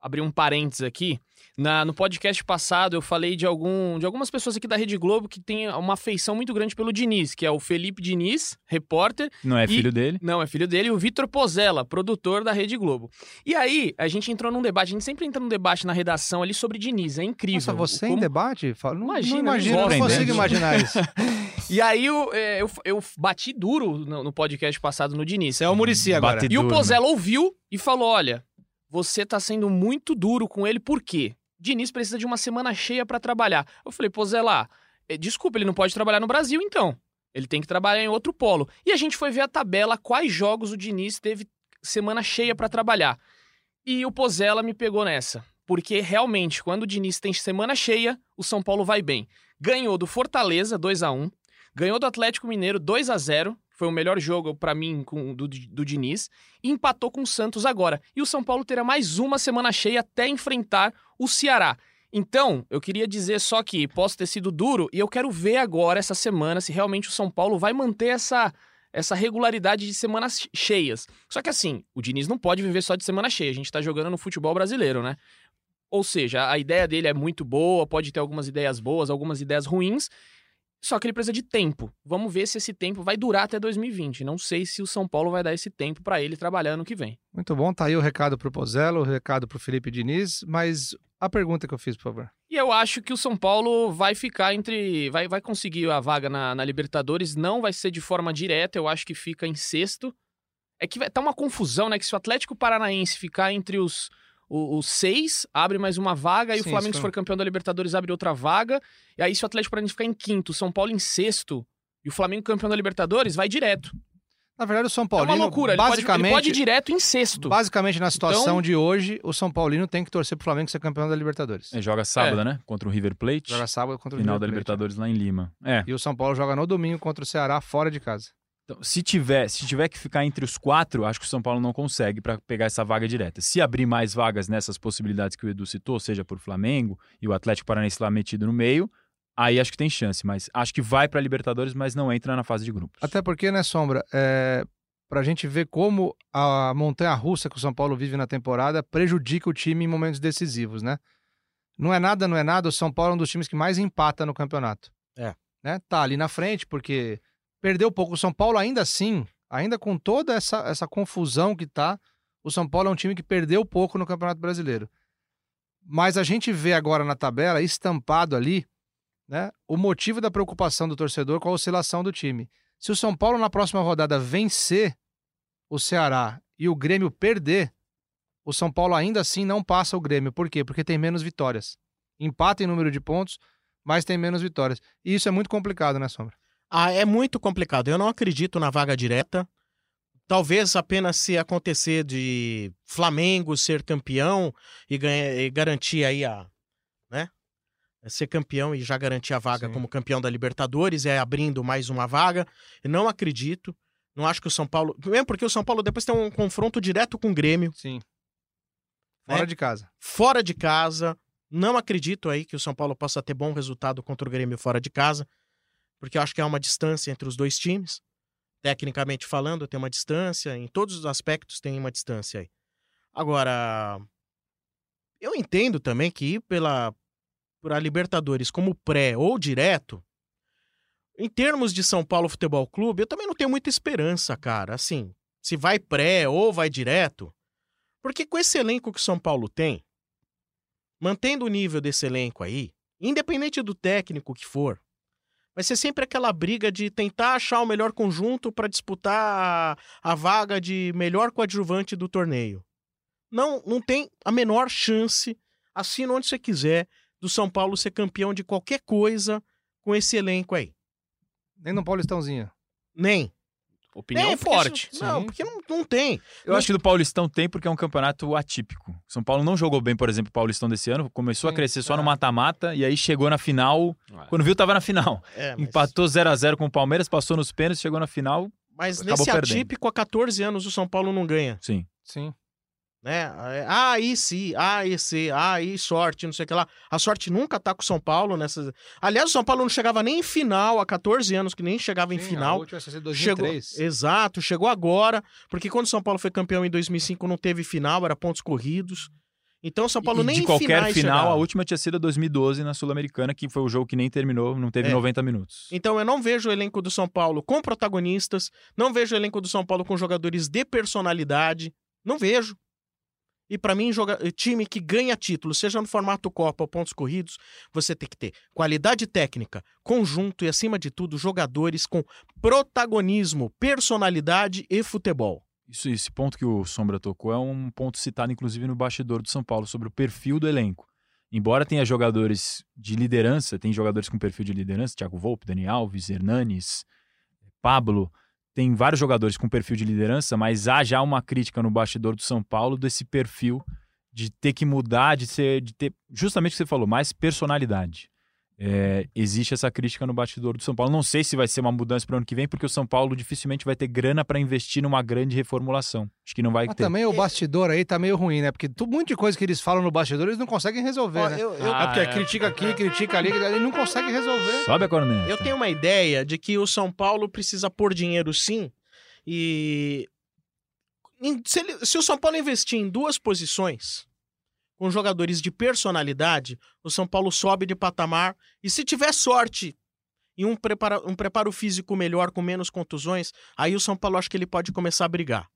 abrir um parênteses aqui. Na, no podcast passado, eu falei de, algum, de algumas pessoas aqui da Rede Globo que têm uma afeição muito grande pelo Diniz, que é o Felipe Diniz, repórter, Não é E- filho dele. Não, é filho dele, e o Vitor Pozella, produtor da Rede Globo. E aí, a gente entrou num debate, a gente sempre entra num debate na redação ali sobre Diniz, é incrível. Nossa, você em Como- debate? Fala- Não Imagina, não não imagino, não consigo né? imaginar isso. E aí, eu, é, eu, eu bati duro no, no podcast passado no Diniz. É o Murici agora. Bate E o duro, Pozella ouviu e falou: olha, você tá sendo muito duro com ele, por quê? Diniz precisa de uma semana cheia pra trabalhar. Eu falei, Pozella, eh, desculpa, ele não pode trabalhar no Brasil, então. Ele tem que trabalhar em outro polo. E a gente foi ver a tabela, quais jogos o Diniz teve semana cheia pra trabalhar. E o Pozella me pegou nessa. Porque realmente, quando o Diniz tem semana cheia, o São Paulo vai bem. Ganhou do Fortaleza 2 a 1 ganhou do Atlético Mineiro 2 a 0 foi o melhor jogo pra mim com, do, do Diniz, e empatou com o Santos agora. E o São Paulo terá mais uma semana cheia até enfrentar o Ceará. Então, eu queria dizer só que posso ter sido duro e eu quero ver agora, essa semana, se realmente o São Paulo vai manter essa, essa regularidade de semanas cheias. Só que assim, o Diniz não pode viver só de semana cheia, a gente tá jogando no futebol brasileiro, né? Ou seja, a ideia dele é muito boa, pode ter algumas ideias boas, algumas ideias ruins. Só que ele precisa de tempo. Vamos ver se esse tempo vai durar até 2020. Não sei se o São Paulo vai dar esse tempo para ele trabalhar no que vem. Muito bom, tá aí o recado pro Pozella, o recado pro Felipe Diniz, mas a pergunta que eu fiz, por favor. E eu acho que o São Paulo vai ficar entre. Vai, vai conseguir a vaga na, na Libertadores. Não vai ser de forma direta, eu acho que fica em sexto. É que tá uma confusão, né? Que se o Atlético Paranaense ficar entre os, o- os seis, abre mais uma vaga, e Sim, o Flamengo, se for campeão da Libertadores, abre outra vaga. E aí, se o Atlético Paranaense ficar em quinto, o São Paulo em sexto, e o Flamengo campeão da Libertadores, vai direto. Na verdade, o São É Paulino, uma loucura. Ele pode, ele basicamente, pode ir direto em sexto. basicamente na situação Então- de hoje, o São Paulino tem que torcer pro Flamengo ser campeão da Libertadores. É, joga sábado, né? Contra o River Plate. Joga sábado contra o final River da Plate. Libertadores lá em Lima. É. E o São Paulo joga no domingo contra o Ceará fora de casa. Então, se tiver, se tiver que ficar entre os quatro, acho que o São Paulo não consegue para pegar essa vaga direta. Se abrir mais vagas nessas possibilidades que o Edu citou, seja por Flamengo e o Atlético Paranaense lá metido no meio, aí acho que tem chance. Mas acho que vai para Libertadores, mas não entra na fase de grupos. Até porque, né, Sombra, é, pra gente ver como a montanha-russa que o São Paulo vive na temporada prejudica o time em momentos decisivos, né? Não é nada, não é nada, o São Paulo é um dos times que mais empata no campeonato. É. Né? Tá ali na frente, porque perdeu pouco. O São Paulo ainda assim, ainda com toda essa, essa confusão que tá, o São Paulo é um time que perdeu pouco no Campeonato Brasileiro. Mas a gente vê agora na tabela, estampado ali, né, o motivo da preocupação do torcedor com a oscilação do time. Se o São Paulo na próxima rodada vencer o Ceará e o Grêmio perder, o São Paulo ainda assim não passa o Grêmio. Por quê? Porque tem menos vitórias. Empata em número de pontos, mas tem menos vitórias. E isso é muito complicado, né, Sombra? Ah, é muito complicado. Eu não acredito na vaga direta. Talvez apenas se acontecer de Flamengo ser campeão e, ganha- e garantir aí a. né? Ser campeão e já garantir a vaga Sim. como campeão da Libertadores, é abrindo mais uma vaga. Eu não acredito. Não acho que o São Paulo. Mesmo porque o São Paulo depois tem um confronto direto com o Grêmio, Sim. Fora Né? de casa. fora de casa. Não acredito aí que o São Paulo possa ter bom resultado contra o Grêmio fora de casa, porque eu acho que há uma distância entre os dois times. Tecnicamente falando, tem uma distância, em todos os aspectos tem uma distância aí. Agora, eu entendo também que ir pela por a Libertadores como pré ou direto, em termos de São Paulo Futebol Clube, eu também não tenho muita esperança, cara. Assim, se vai pré ou vai direto, porque com esse elenco que o São Paulo tem, mantendo o nível desse elenco aí, independente do técnico que for, vai ser sempre aquela briga de tentar achar o melhor conjunto para disputar a, a vaga de melhor coadjuvante do torneio. Não, não tem a menor chance, assina onde você quiser, do São Paulo ser campeão de qualquer coisa com esse elenco aí. Nem no Paulistãozinho. Nem. Opinião porque forte. isso- não, porque não, não tem. Eu acho que do Paulistão tem porque é um campeonato atípico. São Paulo não jogou bem, por exemplo, o Paulistão desse ano, começou a Sim, crescer só é. no mata-mata e aí chegou na final. Quando viu, tava na final. É, mas- Empatou 0 a 0 com o Palmeiras, passou nos pênaltis, chegou na final. Mas acabou nesse perdendo. atípico, há 14 anos o São Paulo não ganha. Sim. Sim. Né? Ah, aí sim, ah, aí sim, ah, aí sorte, não sei o que lá. A sorte nunca tá com o São Paulo nessas. Aliás, o São Paulo não chegava nem em final há 14 anos, que nem chegava em Sim, A final. última vai ser Chegou, 2003. exato, chegou agora, porque quando o São Paulo foi campeão em 2005 não teve final, era pontos corridos. Então o São Paulo e nem de qualquer final, chegava. a última tinha sido a 2012 na Sul-Americana, que foi o jogo que nem terminou, não teve É. 90 minutos. Então eu não vejo o elenco do São Paulo com protagonistas, não vejo o elenco do São Paulo com jogadores de personalidade, não vejo. E pra mim, joga... time que ganha título, seja no formato Copa ou pontos corridos, você tem que ter qualidade técnica, conjunto e, acima de tudo, jogadores com protagonismo, personalidade e futebol. Isso, esse ponto que o Sombra tocou é um ponto citado, inclusive, no bastidor do São Paulo, sobre o perfil do elenco. Embora tenha jogadores de liderança, tem jogadores com perfil de liderança, Thiago Volpe, Dani Alves, Hernanes, Pablo, tem vários jogadores com perfil de liderança, mas há já uma crítica no bastidor do São Paulo desse perfil de ter que mudar, de ser, de ter, justamente o que você falou, mais personalidade. É, existe essa crítica no bastidor do São Paulo. Não sei se vai ser uma mudança para o ano que vem, porque o São Paulo dificilmente vai ter grana para investir numa grande reformulação. Acho que não vai Mas ter. também o bastidor aí tá meio ruim, né? Porque tu, muita coisa que eles falam no bastidor eles não conseguem resolver, Ó, né? eu, eu- Ah, é porque é. critica aqui, critica ali, ele não consegue resolver. Sobe a corneta. eu tenho uma ideia de que o São Paulo precisa pôr dinheiro sim. E em- se, ele- se o São Paulo investir em duas posições com jogadores de personalidade, o São Paulo sobe de patamar. E se tiver sorte e um, um preparo físico melhor, com menos contusões, aí o São Paulo acho que ele pode começar a brigar.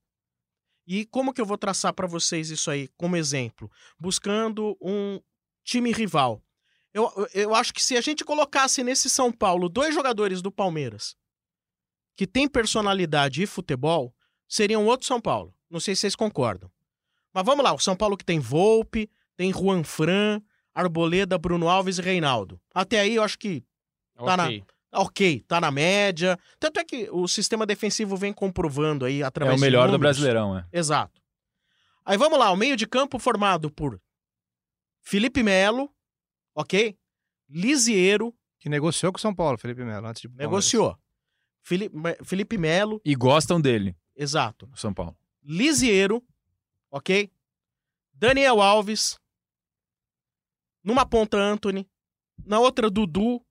E como que eu vou traçar para vocês isso aí como exemplo? Buscando um time rival. Eu, eu acho que se a gente colocasse nesse São Paulo dois jogadores do Palmeiras que tem personalidade e futebol, seriam outro São Paulo. Não sei se vocês concordam. Mas vamos lá, o São Paulo que tem Volpe, tem Juan Fran, Arboleda, Bruno Alves e Reinaldo. Até aí eu acho que tá Ok. na, ok, tá na média. Tanto é que o sistema defensivo vem comprovando aí É através o de melhor do. Brasileirão, é. Exato. Aí vamos lá, o meio de campo formado por Felipe Melo, ok? Lisieiro, Que negociou com o São Paulo, Felipe Melo, antes de. negociou. Felipe, Felipe Melo, E gostam dele, exato. o São Paulo. Lisieiro, ok? Daniel Alves. Numa ponta, Anthony. Na outra, Dudu.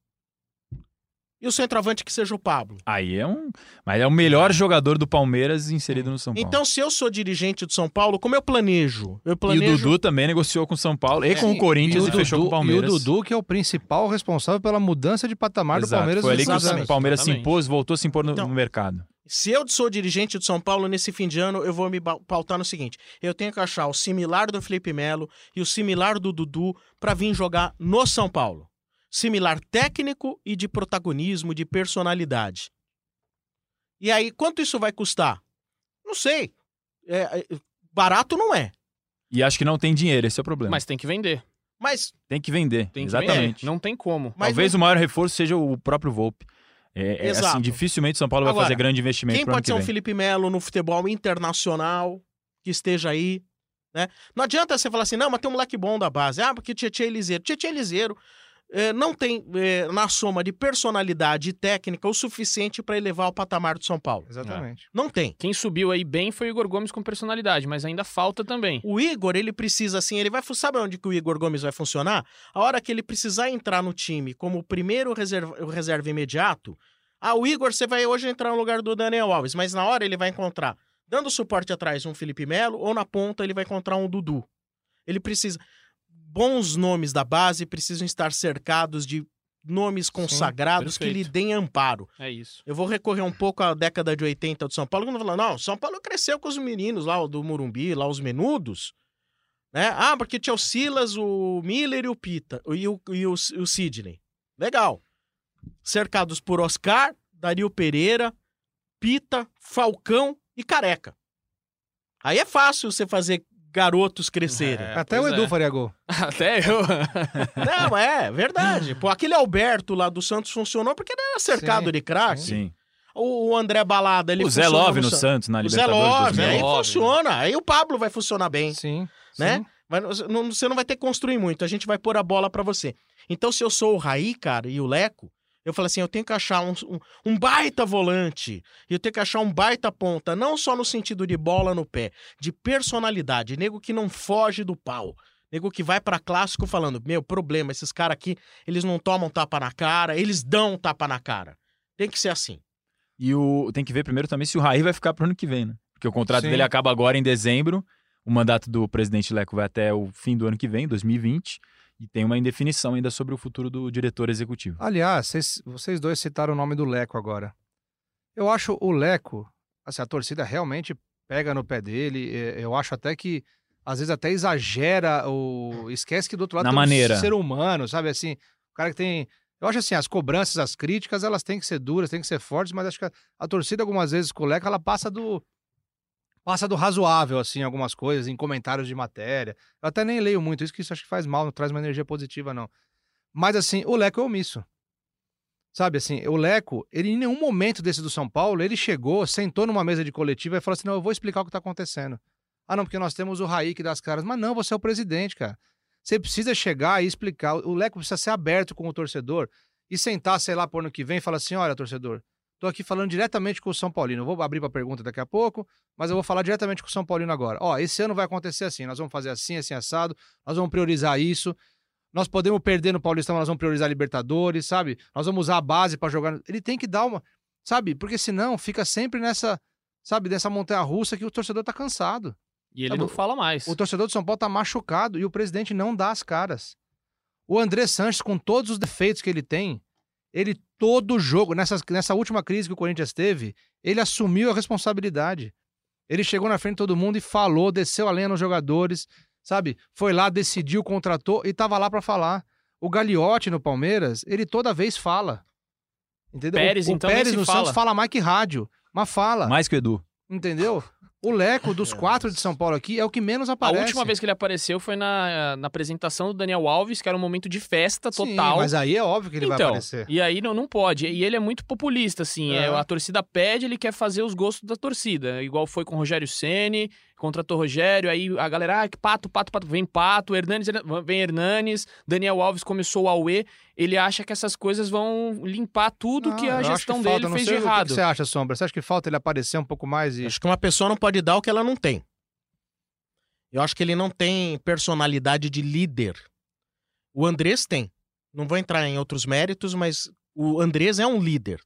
E o centroavante que seja o Pablo. Aí é um. Mas é o melhor jogador do Palmeiras inserido no São Paulo. Então, se eu sou dirigente do São Paulo, como eu planejo? Eu E planejo. o Dudu também negociou com o São Paulo e com Sim, o Corinthians e, o fechou com o Palmeiras. E o Dudu, que é o principal responsável pela mudança de patamar do Exato. Palmeiras Foi ali que o. Palmeiras se Exatamente. impôs, voltou a se impor no, Então, no mercado. Se eu sou dirigente do São Paulo nesse fim de ano, eu vou me pautar no seguinte: eu tenho que achar o similar do Felipe Melo e o similar do Dudu pra vir jogar no São Paulo. Similar técnico e de protagonismo, de personalidade. E aí, quanto isso vai custar? Não sei. É, é, barato não é. E acho que não tem dinheiro, esse é o problema. Mas tem que vender. Mas, Tem que vender. Tem que Exatamente. vender. Não tem como. mas Talvez não- o maior reforço seja o próprio Volpe. É, é, assim, dificilmente São Paulo vai Agora, fazer grande investimento quem pode ser um. Felipe Melo no futebol internacional que esteja aí? Né? Não adianta você falar assim, não, mas tem um moleque bom da base. Ah, porque Tietchan Eliseiro. Tietchan Eliseiro eh, não tem eh, na soma de personalidade e técnica o suficiente para elevar o patamar do São Paulo. Exatamente. Não tem. Quem subiu aí bem foi o Igor Gomes com personalidade, mas ainda falta também. O Igor, ele precisa assim, ele vai. Sabe onde que o Igor Gomes vai funcionar? A hora que ele precisar entrar no time como o primeiro reserva, o reserva imediato. Ah, o Igor, você vai hoje entrar no lugar do Daniel Alves, mas na hora ele vai encontrar, dando suporte atrás, um Felipe Melo, ou na ponta ele vai encontrar um Dudu. Ele precisa. Bons nomes da base precisam estar cercados de nomes consagrados que lhe deem amparo. É isso. Eu vou recorrer um pouco à década de 80 do São Paulo, quando fala, não, São Paulo cresceu com os meninos lá, do Morumbi, lá os menudos, né? Ah, porque tinha o Silas, o Miller e o Pita, e o, e o, o Sidney. Legal. Cercados por Oscar, Dario Pereira, Pita, Falcão e Careca. Aí é fácil você fazer garotos crescerem. É, Até o Edu é. faria gol. Até eu. Não, é verdade. Pô, aquele Alberto lá do Santos funcionou porque ele era cercado Sim, de craque. Sim. O o André Balada, ele o Zé Love no San- Santos, na O Zé Libertadores. Love, 2000. aí Love. funciona. Aí o Pablo vai funcionar bem, Sim. né? sim. Mas você não, você não vai ter que construir muito, a gente vai pôr a bola pra você. Então, se eu sou o Raí, cara, e o Leco, eu falo assim, eu tenho que achar um, um, um baita volante, e eu tenho que achar um baita ponta, não só no sentido de bola no pé, de personalidade, nego que não foge do pau. Nego que vai pra clássico falando, meu, problema, esses caras aqui, eles não tomam tapa na cara, eles dão tapa na cara. Tem que ser assim. E o, tem que ver primeiro também se o Raí vai ficar pro ano que vem, né? Porque o contrato Sim. dele acaba agora em dezembro. O mandato do presidente Leco vai até o fim do ano que vem, 2020. E tem uma indefinição ainda sobre o futuro do diretor executivo. Aliás, vocês, vocês dois citaram o nome do Leco agora. Eu acho o Leco, assim, a torcida realmente pega no pé dele. é, Eu acho até que, às vezes, até exagera o. Esquece que do outro lado Na tem maneira. um ser humano, sabe? Assim, o cara que tem. Eu acho assim, as cobranças, as críticas, elas têm que ser duras, têm que ser fortes, mas acho que a, a torcida, algumas vezes, com o Leco, ela passa do. Passa do razoável, assim, algumas coisas, em comentários de matéria. Eu até nem leio muito isso, que isso acho que faz mal, não traz uma energia positiva, não. Mas, assim, o Leco é omisso. Sabe assim, o Leco, ele em nenhum momento desse do São Paulo, ele chegou, sentou numa mesa de coletiva e falou assim: não, eu vou explicar o que tá acontecendo. Ah, não, porque nós temos o Raí que dá as caras. Mas não, você é o presidente, cara. Você precisa chegar e explicar. O Leco precisa ser aberto com o torcedor e sentar, sei lá, por ano que vem e falar assim: olha, torcedor, tô aqui falando diretamente com o São Paulino. Eu vou abrir pra pergunta daqui a pouco, mas eu vou falar diretamente com o São Paulino agora. Ó, esse ano vai acontecer assim, nós vamos fazer assim, assim, assado, nós vamos priorizar isso. Nós podemos perder no Paulistão, mas nós vamos priorizar Libertadores, sabe? Nós vamos usar a base pra jogar. Ele tem que dar uma, sabe? Porque senão fica sempre nessa, sabe, dessa montanha russa que o torcedor tá cansado. E ele Tá não fala mais. O torcedor do São Paulo tá machucado e o presidente não dá as caras. O André Sanches, com todos os defeitos que ele tem, ele todo jogo, nessa, nessa última crise que o Corinthians teve, ele assumiu a responsabilidade. Ele chegou na frente de todo mundo e falou, desceu a lenha nos jogadores, sabe? Foi lá, decidiu, contratou e tava lá para falar. O Gagliotti no Palmeiras, ele toda vez fala. Entendeu? Pérez, o, o então, Pérez no fala. Santos fala mais que rádio, mas fala. Mais que o Edu. Entendeu? O Leco dos quatro de São Paulo aqui é o que menos A aparece. última vez que ele apareceu foi na, na apresentação do Daniel Alves, que era um momento de festa Sim, total. mas aí é óbvio que ele vai então, aparecer. e aí não, não pode. E ele é muito populista, assim. É. É, a torcida pede, ele quer fazer os gostos da torcida. Igual foi com o Rogério Ceni, contratou o Rogério, aí a galera, ah, que pato, pato, pato, vem pato, Hernanes, vem Hernanes, Daniel Alves começou o Aue. Ele acha que essas coisas vão limpar tudo Não, que a gestão que falta, dele não fez sei de o que errado. que você acha, Sombra? Você acha que falta ele aparecer um pouco mais e. Acho que uma pessoa não pode dar o que ela não tem. Eu acho que ele não tem personalidade de líder. O Andrés tem. Não vou entrar em outros méritos, mas o Andrés é um líder.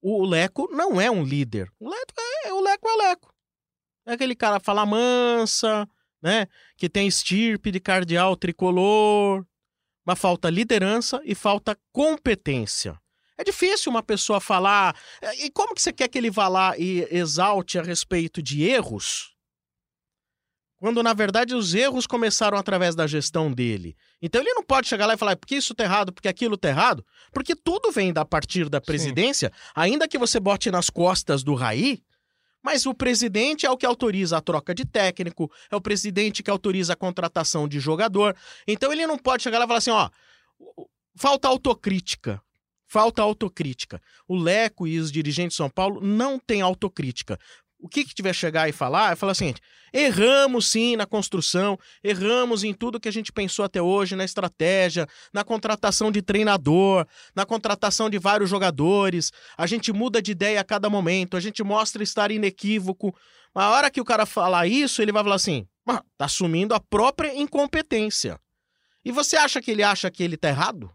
O Leco não é um líder. O Leco é o Leco é o Leco. É aquele cara fala mansa, né? Que tem estirpe de cardeal tricolor. Mas falta liderança e falta competência. É difícil uma pessoa falar. E como que você quer que ele vá lá e exalte a respeito de erros? Quando, na verdade, os erros começaram através da gestão dele. Então ele não pode chegar lá e falar, porque isso tá errado, porque aquilo tá errado. Porque tudo vem da partir da presidência, ainda que você bote nas costas do Raí, mas o presidente é o que autoriza a troca de técnico, é o presidente que autoriza a contratação de jogador. Então ele não pode chegar lá e falar assim, ó, falta autocrítica. Falta autocrítica. O Leco e os dirigentes de São Paulo não têm autocrítica. O que que tiver chegar e falar, é falar assim, erramos sim na construção, erramos em tudo que a gente pensou até hoje, na estratégia, na contratação de treinador, na contratação de vários jogadores, a gente muda de ideia a cada momento, a gente mostra estar inequívoco. A hora que o cara falar isso, ele vai falar assim, "Ah, tá assumindo a própria incompetência. E você acha que ele acha que ele tá errado?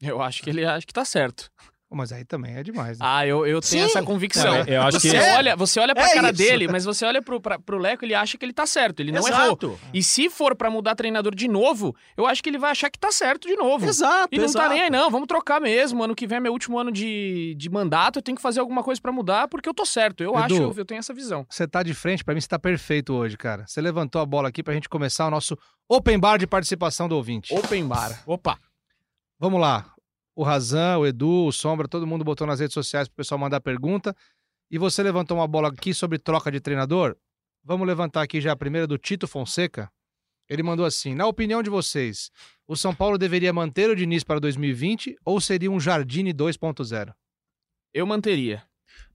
Eu acho que ele acha que tá certo. Mas aí também é demais, né? Ah, eu, eu tenho Sim. essa convicção. Não, eu acho você, que- olha, você olha pra É cara isso. dele, mas você olha pro, pra, pro Leco, ele acha que ele tá certo. Ele não errou. Exato. E se for pra mudar treinador de novo, eu acho que ele vai achar que tá certo de novo. Exato, E não exato. tá nem aí, não. Vamos trocar mesmo. Ano que vem é meu último ano de, de mandato. Eu tenho que fazer alguma coisa pra mudar, porque eu tô certo. Eu Edu, acho, eu, eu tenho essa visão. Você tá de frente, pra mim você tá perfeito hoje, cara. Você levantou a bola aqui pra gente começar o nosso open bar de participação do ouvinte. Open bar. Opa. Vamos lá. O Razan, o Edu, o Sombra, todo mundo botou nas redes sociais pro pessoal mandar pergunta. E você levantou uma bola aqui sobre troca de treinador. Vamos levantar aqui já a primeira do Tito Fonseca. Ele mandou assim: na opinião de vocês, o São Paulo deveria manter o Diniz para 2020 ou seria um Jardine 2.0? Eu manteria.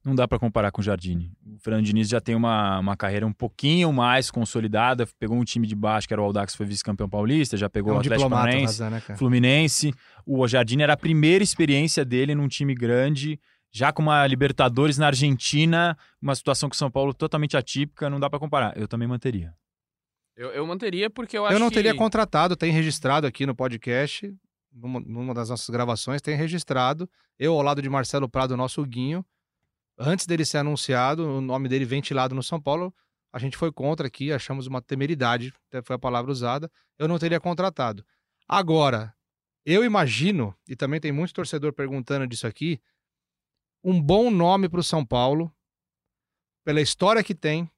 Não dá pra comparar com o Jardine. O Fernando Diniz já tem uma, uma carreira um pouquinho mais consolidada. Pegou um time de baixo, que era o Aldax, foi vice-campeão paulista, já pegou é o um Atlético o Paranaense, Razan, né? Fluminense. O Jardine era a primeira experiência dele num time grande, já com uma Libertadores na Argentina, uma situação com o São Paulo totalmente atípica, não dá pra comparar. Eu também manteria. Eu, eu manteria porque eu acho Eu não que... teria contratado, tem registrado aqui no podcast, numa, numa das nossas gravações, tem registrado. Eu, ao lado de Marcelo Prado, nosso Guinho, antes dele ser anunciado, o nome dele ventilado no São Paulo, a gente foi contra aqui, achamos uma temeridade, até foi a palavra usada. Eu não teria contratado. Agora, eu imagino, e também tem muito torcedor perguntando disso aqui, um bom nome para o São Paulo, pela história que tem.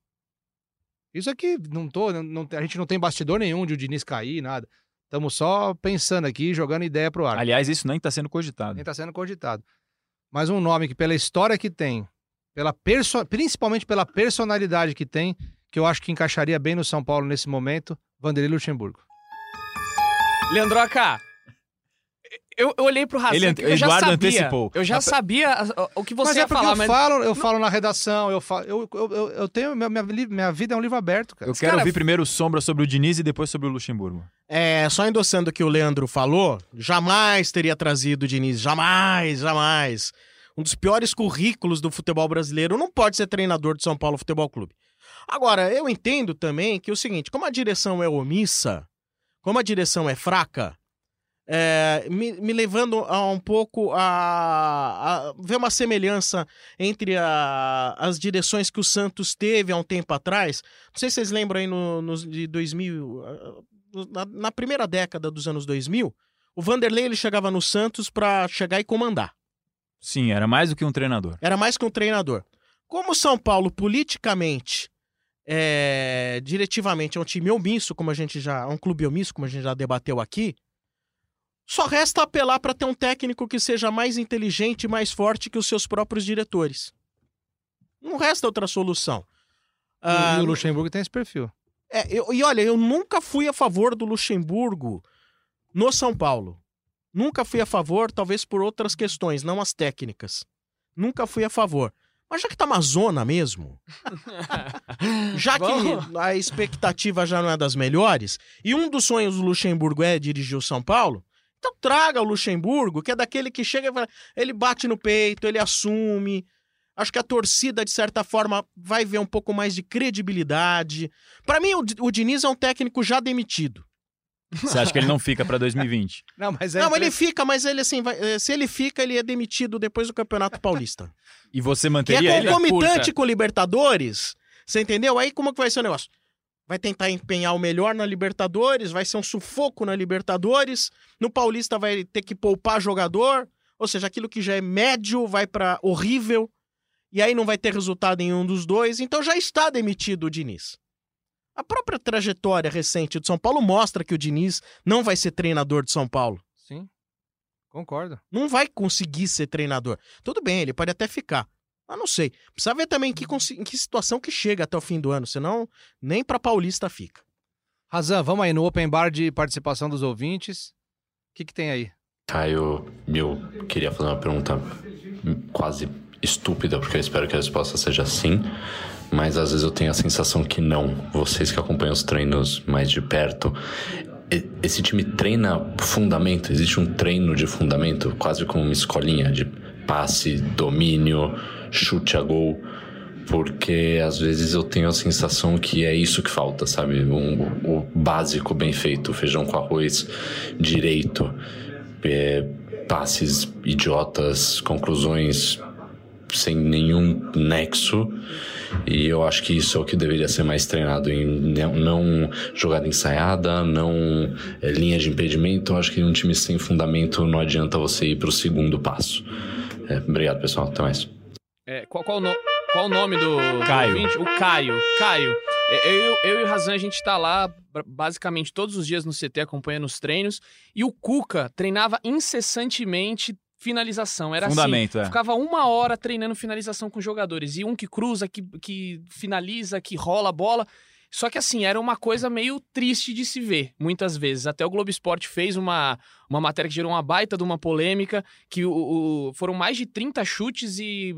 Isso aqui, não tô, não- a gente não tem bastidor nenhum de o Diniz cair, nada. Estamos só pensando aqui, jogando ideia pro ar. Aliás, isso nem tá sendo cogitado. Nem está sendo cogitado. Mas um nome que, pela história que tem, pela perso... principalmente pela personalidade que tem, que eu acho que encaixaria bem no São Paulo nesse momento, Vanderlei Luxemburgo. Leandroca, eu, eu olhei pro Razan, Ele eu já Eduardo sabia. antecipou. Eu já Mas- sabia o que você mas ia é porque falar, eu mas... falo, eu falo na redação, eu falo, eu, eu, eu, eu tenho minha, minha, vida é um livro aberto, cara. Eu quero cara- ouvir primeiro o Sombra sobre o Diniz e depois sobre o Luxemburgo. É, só endossando o que o Leandro falou, jamais teria trazido o Diniz, jamais, jamais. Um dos piores currículos do futebol brasileiro não pode ser treinador de São Paulo Futebol Clube. Agora, eu entendo também que é o seguinte, como a direção é omissa, como a direção é fraca, é, me, me levando a um pouco a, a ver uma semelhança entre a- as direções que o Santos teve há um tempo atrás. Não sei se vocês lembram aí no, nos de 2000, ah, na, na primeira década dos anos 2000, o Vanderlei ele chegava no Santos para chegar e comandar. Sim, era mais do que um treinador. Era mais que um treinador. Como o São Paulo, politicamente, é, diretivamente, é um time omisso, como a gente já. É um clube omisso, como a gente já debateu aqui. Só resta apelar para ter um técnico que seja mais inteligente e mais forte que os seus próprios diretores. Não resta outra solução. Ah, e o Luxemburgo tem esse perfil. É, eu, e olha, eu nunca fui a favor do Luxemburgo no São Paulo. Nunca fui a favor, talvez por outras questões, não as técnicas. Nunca fui a favor. Mas já que tá uma zona mesmo, já que a expectativa já não é das melhores, e um dos sonhos do Luxemburgo é dirigir o São Paulo, então traga o Luxemburgo, que é daquele que chega e ele bate no peito, ele assume. Acho que a torcida, de certa forma, vai ver um pouco mais de credibilidade. Para mim, o, o Diniz é um técnico já demitido. Você acha que ele não fica para 2020? Não, mas é não, ele fica, mas ele assim, vai, eh, se ele fica, ele é demitido depois do Campeonato Paulista. e você manteria é ele? concomitante com o Libertadores. Você entendeu? Aí como que vai ser o negócio? Vai tentar empenhar o melhor na Libertadores, vai ser um sufoco na Libertadores. No Paulista vai ter que poupar jogador, ou seja, aquilo que já é médio vai para horrível. E aí não vai ter resultado em um dos dois, então já está demitido o Diniz. A própria trajetória recente do São Paulo mostra que o Diniz não vai ser treinador de São Paulo. Sim. Concordo. Não vai conseguir ser treinador. Tudo bem, ele pode até ficar. Mas não sei. Precisa ver também em que, em que situação que chega até o fim do ano, senão nem para Paulista fica. Razan, vamos aí no open bar de participação dos ouvintes. O que, que tem aí? Caio, eu queria fazer uma pergunta quase estúpida, porque eu espero que a resposta seja sim mas às vezes eu tenho a sensação que não. Vocês que acompanham os treinos mais de perto, esse time treina fundamento, existe um treino de fundamento, quase como uma escolinha de passe, domínio, chute a gol, porque às vezes eu tenho a sensação que é isso que falta, sabe? Um, o básico bem feito, feijão com arroz direito, é, passes idiotas, conclusões sem nenhum nexo. E eu acho que isso é o que deveria ser mais treinado em não jogada ensaiada, não é, linha de impedimento. Eu acho que um time sem fundamento não adianta você ir para o segundo passo. É, obrigado, pessoal. Até mais. É, qual, qual, no, qual o nome do, Caio. Do o Caio. Caio. É, eu, eu e o Razan, a gente tá lá basicamente todos os dias no CT acompanhando os treinos. E o Cuca treinava incessantemente finalização. Era Fundamento, assim, é. ficava uma hora treinando finalização com jogadores. E um que cruza, que, que finaliza, que rola a bola. Só que assim, era uma coisa meio triste de se ver, muitas vezes. Até o Globo Esporte fez uma, uma matéria que gerou uma baita de uma polêmica, que o, o foram mais de 30 chutes e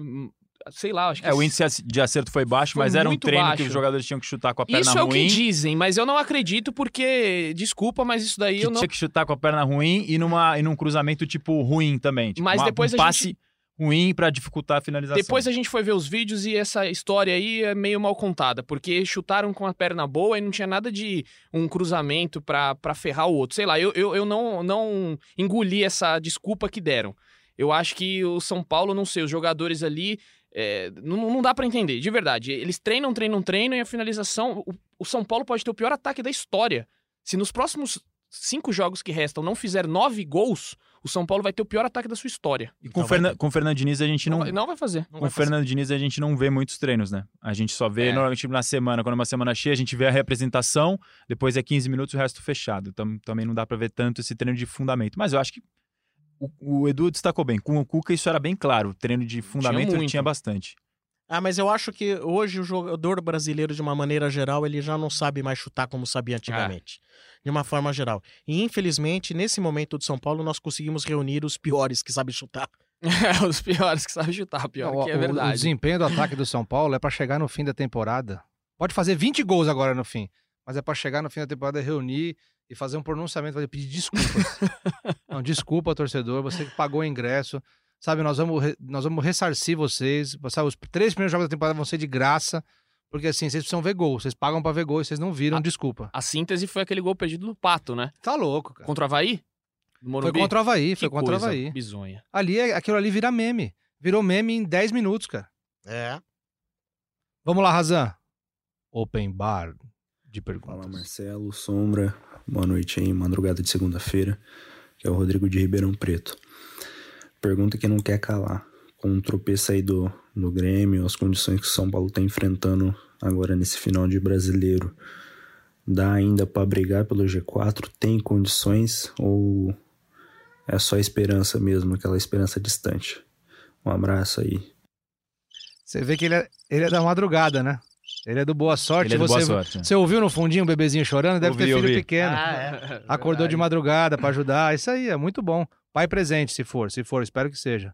sei lá, acho que. É, o índice de acerto foi baixo, foi mas era um treino baixo. que os jogadores tinham que chutar com a perna ruim. Isso é o que dizem, mas eu não acredito porque, desculpa, mas isso daí que eu não. Tinha que chutar com a perna ruim e, numa, e num cruzamento tipo ruim também. Tipo, mas uma, depois um passe gente... ruim para dificultar a finalização. Depois a gente foi ver os vídeos e essa história aí é meio mal contada, porque chutaram com a perna boa e não tinha nada de um cruzamento para ferrar o outro. Sei lá, eu, eu, eu não, não engoli essa desculpa que deram. Eu acho que o São Paulo, não sei, os jogadores ali é, não, não, dá para entender, de verdade. Eles treinam, treinam, treinam e a finalização. O, o, São Paulo pode ter o pior ataque da história. Se nos próximos cinco jogos que restam não fizer nove gols, o São Paulo vai ter o pior ataque da sua história. E com, Ferna, com o Fernando Diniz a gente não. Não vai, não vai fazer. Não com o Fernando Diniz a gente não vê muitos treinos, né? A gente só vê é. normalmente na semana, quando é uma semana cheia, a gente vê a representação, depois é 15 minutos o resto fechado. Então também não dá para ver tanto esse treino de fundamento. Mas eu acho que o, o, Edu destacou bem. Com o Cuca isso era bem claro. O treino de fundamento tinha ele tinha bastante. Ah, mas eu acho que hoje o jogador brasileiro, de uma maneira geral, ele já não sabe mais chutar como sabia antigamente. De uma forma geral. E infelizmente, nesse momento de São Paulo, nós conseguimos reunir os piores que sabem chutar. os piores que sabem chutar, pior não, que é o, verdade. O desempenho do ataque do São Paulo é para chegar no fim da temporada. Pode fazer 20 gols agora no fim, mas é para chegar no fim da temporada reunir e fazer um pronunciamento, fazer pedir desculpas. não, desculpa, torcedor, você que pagou o ingresso. Sabe, nós vamos, nós vamos ressarcir vocês. Sabe, os três primeiros jogos da temporada vão ser de graça. Porque assim, vocês precisam ver gol. Vocês pagam pra ver gol e vocês não viram, a, desculpa. A síntese foi aquele gol perdido do Pato, né? Tá louco, cara. Contra o Havaí? Foi contra o Havaí, foi contra o Havaí. Bizonha. Ali, é, aquilo ali vira meme. Virou meme em 10 minutos, cara. É. Vamos lá, Razan. Open bar de perguntas. Fala, Marcelo, Sombra. Boa noite aí, madrugada de segunda-feira. Que é o Rodrigo de Ribeirão Preto. Pergunta que não quer calar. com o tropeço aí do, do Grêmio, as condições que o São Paulo está enfrentando agora nesse final de brasileiro, dá ainda para brigar pelo G4? Tem condições ou é só esperança mesmo, aquela esperança distante? Um abraço aí. Você vê que ele é, ele é da madrugada, né? Ele é do Boa Sorte. Ele é do você, Boa Sorte, é. Você ouviu no fundinho o bebezinho chorando? Deve Ouvi, ter filho ouvi. pequeno. é. Acordou de madrugada pra ajudar. Isso aí, é muito bom. Pai presente, se for. Se for, espero que seja.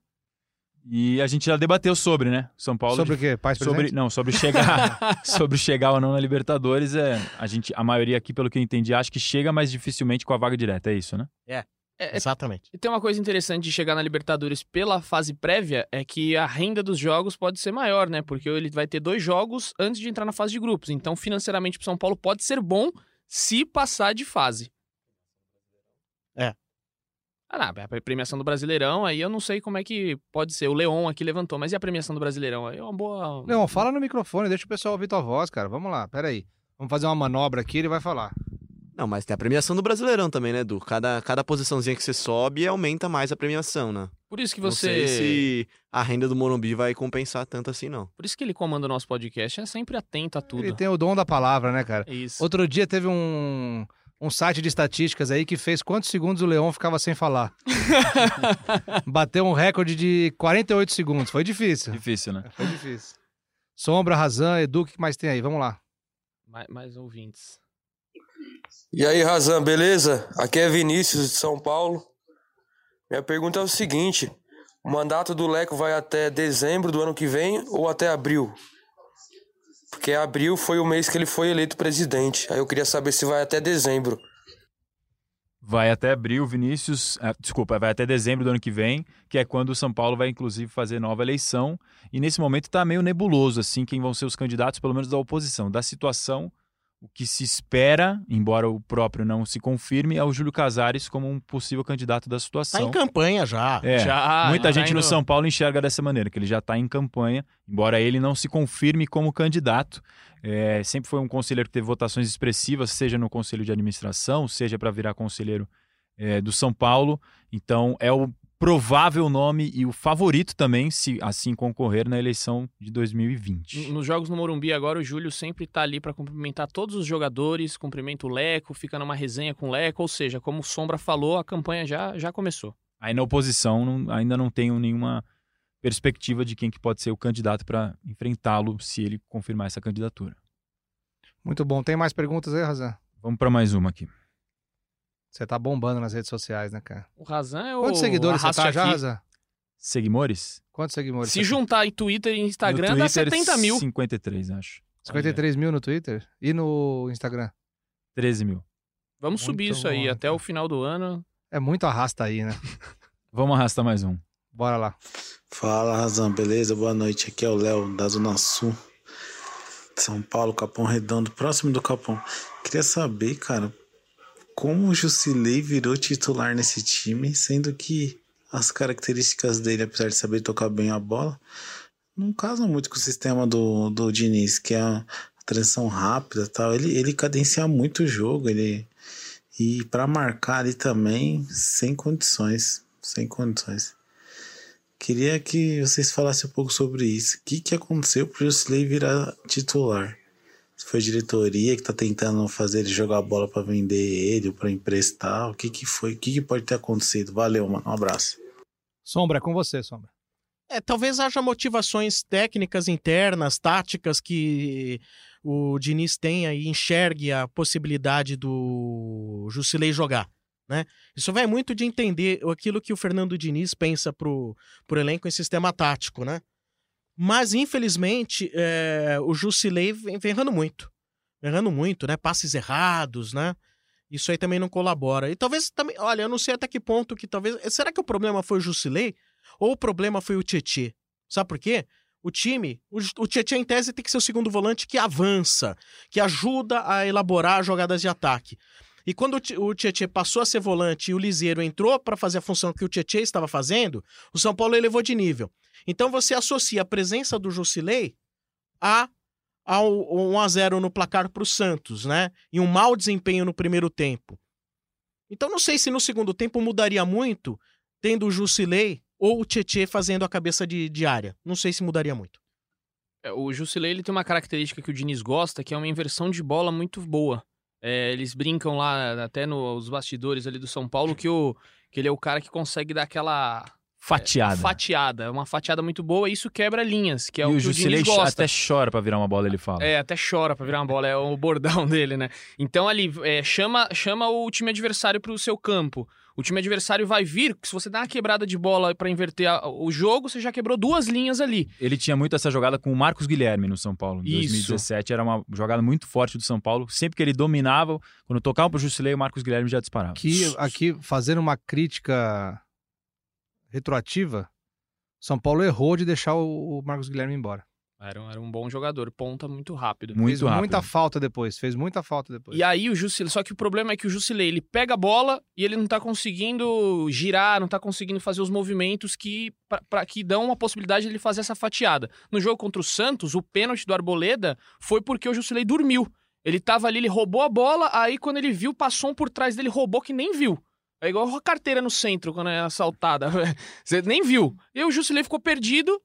E a gente já debateu sobre, né? São Paulo. Sobre o quê? Pais sobre presente? não sobre chegar sobre chegar ou não na Libertadores é a gente a maioria aqui pelo que eu entendi acha que chega mais dificilmente com a vaga direta é isso né É, é, Exatamente. E tem uma coisa interessante de chegar na Libertadores pela fase prévia é que a renda dos jogos pode ser maior, né? Porque ele vai ter dois jogos antes de entrar na fase de grupos. Então, financeiramente, pro São Paulo pode ser bom se passar de fase. É. Ah, não, a premiação do Brasileirão, aí eu não sei como é que pode ser. O Leon aqui levantou, mas e a premiação do Brasileirão? Aí é uma boa. Leon, fala no microfone, deixa o pessoal ouvir tua voz, cara. Vamos lá, peraí. Vamos fazer uma manobra aqui, ele vai falar. Não, mas tem a premiação do Brasileirão também, né, Edu? Cada, cada posiçãozinha que você sobe aumenta mais a premiação, né? Por isso que Não você. sei se a renda do Morumbi vai compensar tanto assim, não. Por isso que ele comanda o nosso podcast, é sempre atento a tudo. Ele tem o dom da palavra, né, cara? É isso. Outro dia teve um, um site de estatísticas aí que fez quantos segundos o Leon ficava sem falar. Bateu um recorde de 48 segundos. Foi difícil. difícil né Foi difícil. Sombra, Razan, Edu, o que mais tem aí? Vamos lá. Mais, mais ouvintes. E aí, Razan, beleza? Aqui é Vinícius de São Paulo. Minha pergunta é o seguinte: o mandato do Leco vai até dezembro do ano que vem ou até abril? Porque abril foi o mês que ele foi eleito presidente. Aí eu queria saber se vai até dezembro. vai até abril Vinícius ah, desculpa vai até dezembro do ano que vem que é quando o São Paulo vai inclusive fazer nova eleição e nesse momento está meio nebuloso assim quem vão ser os candidatos pelo menos da oposição da situação o que se espera, embora o próprio não se confirme, é o Júlio Casares como um possível candidato da Tá situação. em campanha já. É, Já, muita já gente indo- no São Paulo enxerga dessa maneira, que ele já está em campanha, embora ele não se confirme como candidato. É, sempre foi um conselheiro que teve votações expressivas, seja no conselho de administração, seja para virar conselheiro é, do São Paulo. Então é o provável nome e o favorito também, se assim concorrer na eleição de 2020. N- Nos jogos no Morumbi agora, o Júlio sempre tá ali pra cumprimentar todos os jogadores, cumprimenta o Leco, fica numa resenha com o Leco, ou seja, como o Sombra falou, a campanha já, já começou. Aí na oposição não- ainda não tenho nenhuma perspectiva de quem que pode ser o candidato para enfrentá-lo se ele confirmar essa candidatura. Muito bom. Tem mais perguntas aí, Razan? Vamos para mais uma aqui. Você tá bombando nas redes sociais, né, cara? O Razan é o Quantos seguidores você tá já, aqui. Razan? Seguimores? Quantos seguidores? Se você juntar em Twitter e Instagram, no dá Twitter, 70 mil. 53, acho. tem? 53 mil no Twitter? E no Instagram? 13 mil. Vamos Muito subir isso aí bom, até cara. o final do ano. É muito arrasta aí, né? Vamos arrastar mais um. Bora lá. Fala, Razão, beleza? Boa noite. Aqui é o Léo, da Zona Sul, de São Paulo, Capão Redondo, próximo do Capão. Queria saber, cara, como o Jusilei virou titular nesse time, sendo que as características dele, apesar de saber tocar bem a bola, não casam muito com o sistema do, do Diniz, que é a transição rápida tal. Ele, ele cadencia muito o jogo, ele... E para marcar ali também, sem condições, sem condições. Queria que vocês falassem um pouco sobre isso. O que, que aconteceu pro Jusilei virar titular? Se foi a diretoria que tá tentando fazer ele jogar a bola para vender ele ou para emprestar? O que, que foi? O que, que pode ter acontecido? Valeu, mano. Um abraço. Sombra, é com você, Sombra. É, talvez haja motivações técnicas internas, táticas que o Diniz tenha e enxergue a possibilidade do Jusilei jogar. Né? Isso vai muito de entender aquilo que o Fernando Diniz pensa pro, pro elenco em sistema tático, né? Mas, infelizmente, é, o Jusilei vem, vem errando muito. Vem errando muito, né? Passes errados, né? Isso aí também não colabora. E talvez também, olha, eu não sei até que ponto que talvez. Será que o problema foi o Jusilei? Ou o problema foi o Tietê? Sabe por quê? O time, o, Tietê em tese tem que ser o segundo volante que avança, que ajuda a elaborar jogadas de ataque. E quando o Ti- o Tietê passou a ser volante e o Liseiro entrou para fazer a função que o Tietê estava fazendo, o São Paulo elevou de nível. Então você associa a presença do Jusilei a ao 1 a 0 no placar para o Santos, né? E um mau desempenho no primeiro tempo. Então não sei se no segundo tempo mudaria muito tendo o Jusilei ou o Tietê fazendo a cabeça de, de área. Não sei se mudaria muito. É, O Jusilei ele tem uma característica que o Diniz gosta, que é uma inversão de bola muito boa. É, eles brincam lá, até nos bastidores ali do São Paulo, que, o, que ele é o cara que consegue dar aquela Fatiada. fatiada. Uma fatiada muito boa e isso quebra linhas, que é e o o que o Jusilei Diniz gosta. até chora pra virar uma bola, ele fala. É, até chora pra virar uma bola, é o bordão dele, né? Então ali, é, chama, chama o time adversário pro seu campo. O time adversário vai vir, se você dá uma quebrada de bola pra inverter a- o jogo, você já quebrou duas linhas ali. Ele tinha muito essa jogada com o Marcos Guilherme no São Paulo. Em Isso. 2017 era uma jogada muito forte do São Paulo. Sempre que ele dominava, quando tocava pro Jusilei, o Marcos Guilherme já disparava. Aqui, aqui fazendo uma crítica retroativa, São Paulo errou de deixar o, o Marcos Guilherme embora. Era, um- era um bom jogador, ponta muito rápido. Muito fez rápido. muita falta depois, fez muita falta depois. E aí o Jusilei, só que o problema é que o Jusilei, ele pega a bola e ele não tá conseguindo girar, não tá conseguindo fazer os movimentos que pra- pra- que dão uma possibilidade de ele fazer essa fatiada. No jogo contra o Santos, o pênalti do Arboleda foi porque o Jusilei dormiu. Ele tava ali, ele roubou a bola, aí quando ele viu, passou um por trás dele, roubou que nem viu. É igual a carteira no centro quando é assaltada. Você nem viu. E o Jusilei ficou perdido.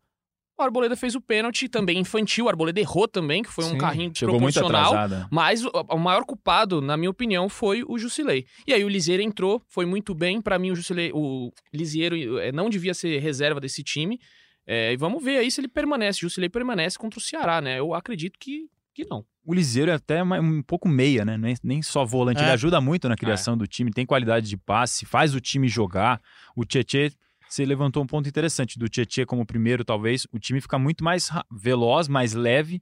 O Arboleda fez o pênalti também infantil. O Arboleda errou também, que foi um Sim, carrinho Chegou atrasada. Mas o, o maior culpado, na minha opinião, foi o Jusilei. E aí o Liseiro entrou, foi muito bem. Pra mim, o Jusilei, o Lisieiro eh, não devia ser reserva desse time. É, e vamos ver aí se ele permanece. O Jusilei permanece contra o Ceará, né? Eu acredito que, que não. O Liseiro é até um pouco meia, né? Nem, só volante. É. Ele ajuda muito na criação do time, tem qualidade de passe, faz o time jogar. O Tietê, você levantou um ponto interessante do Tietê como primeiro, talvez. O time fica muito mais veloz, mais leve.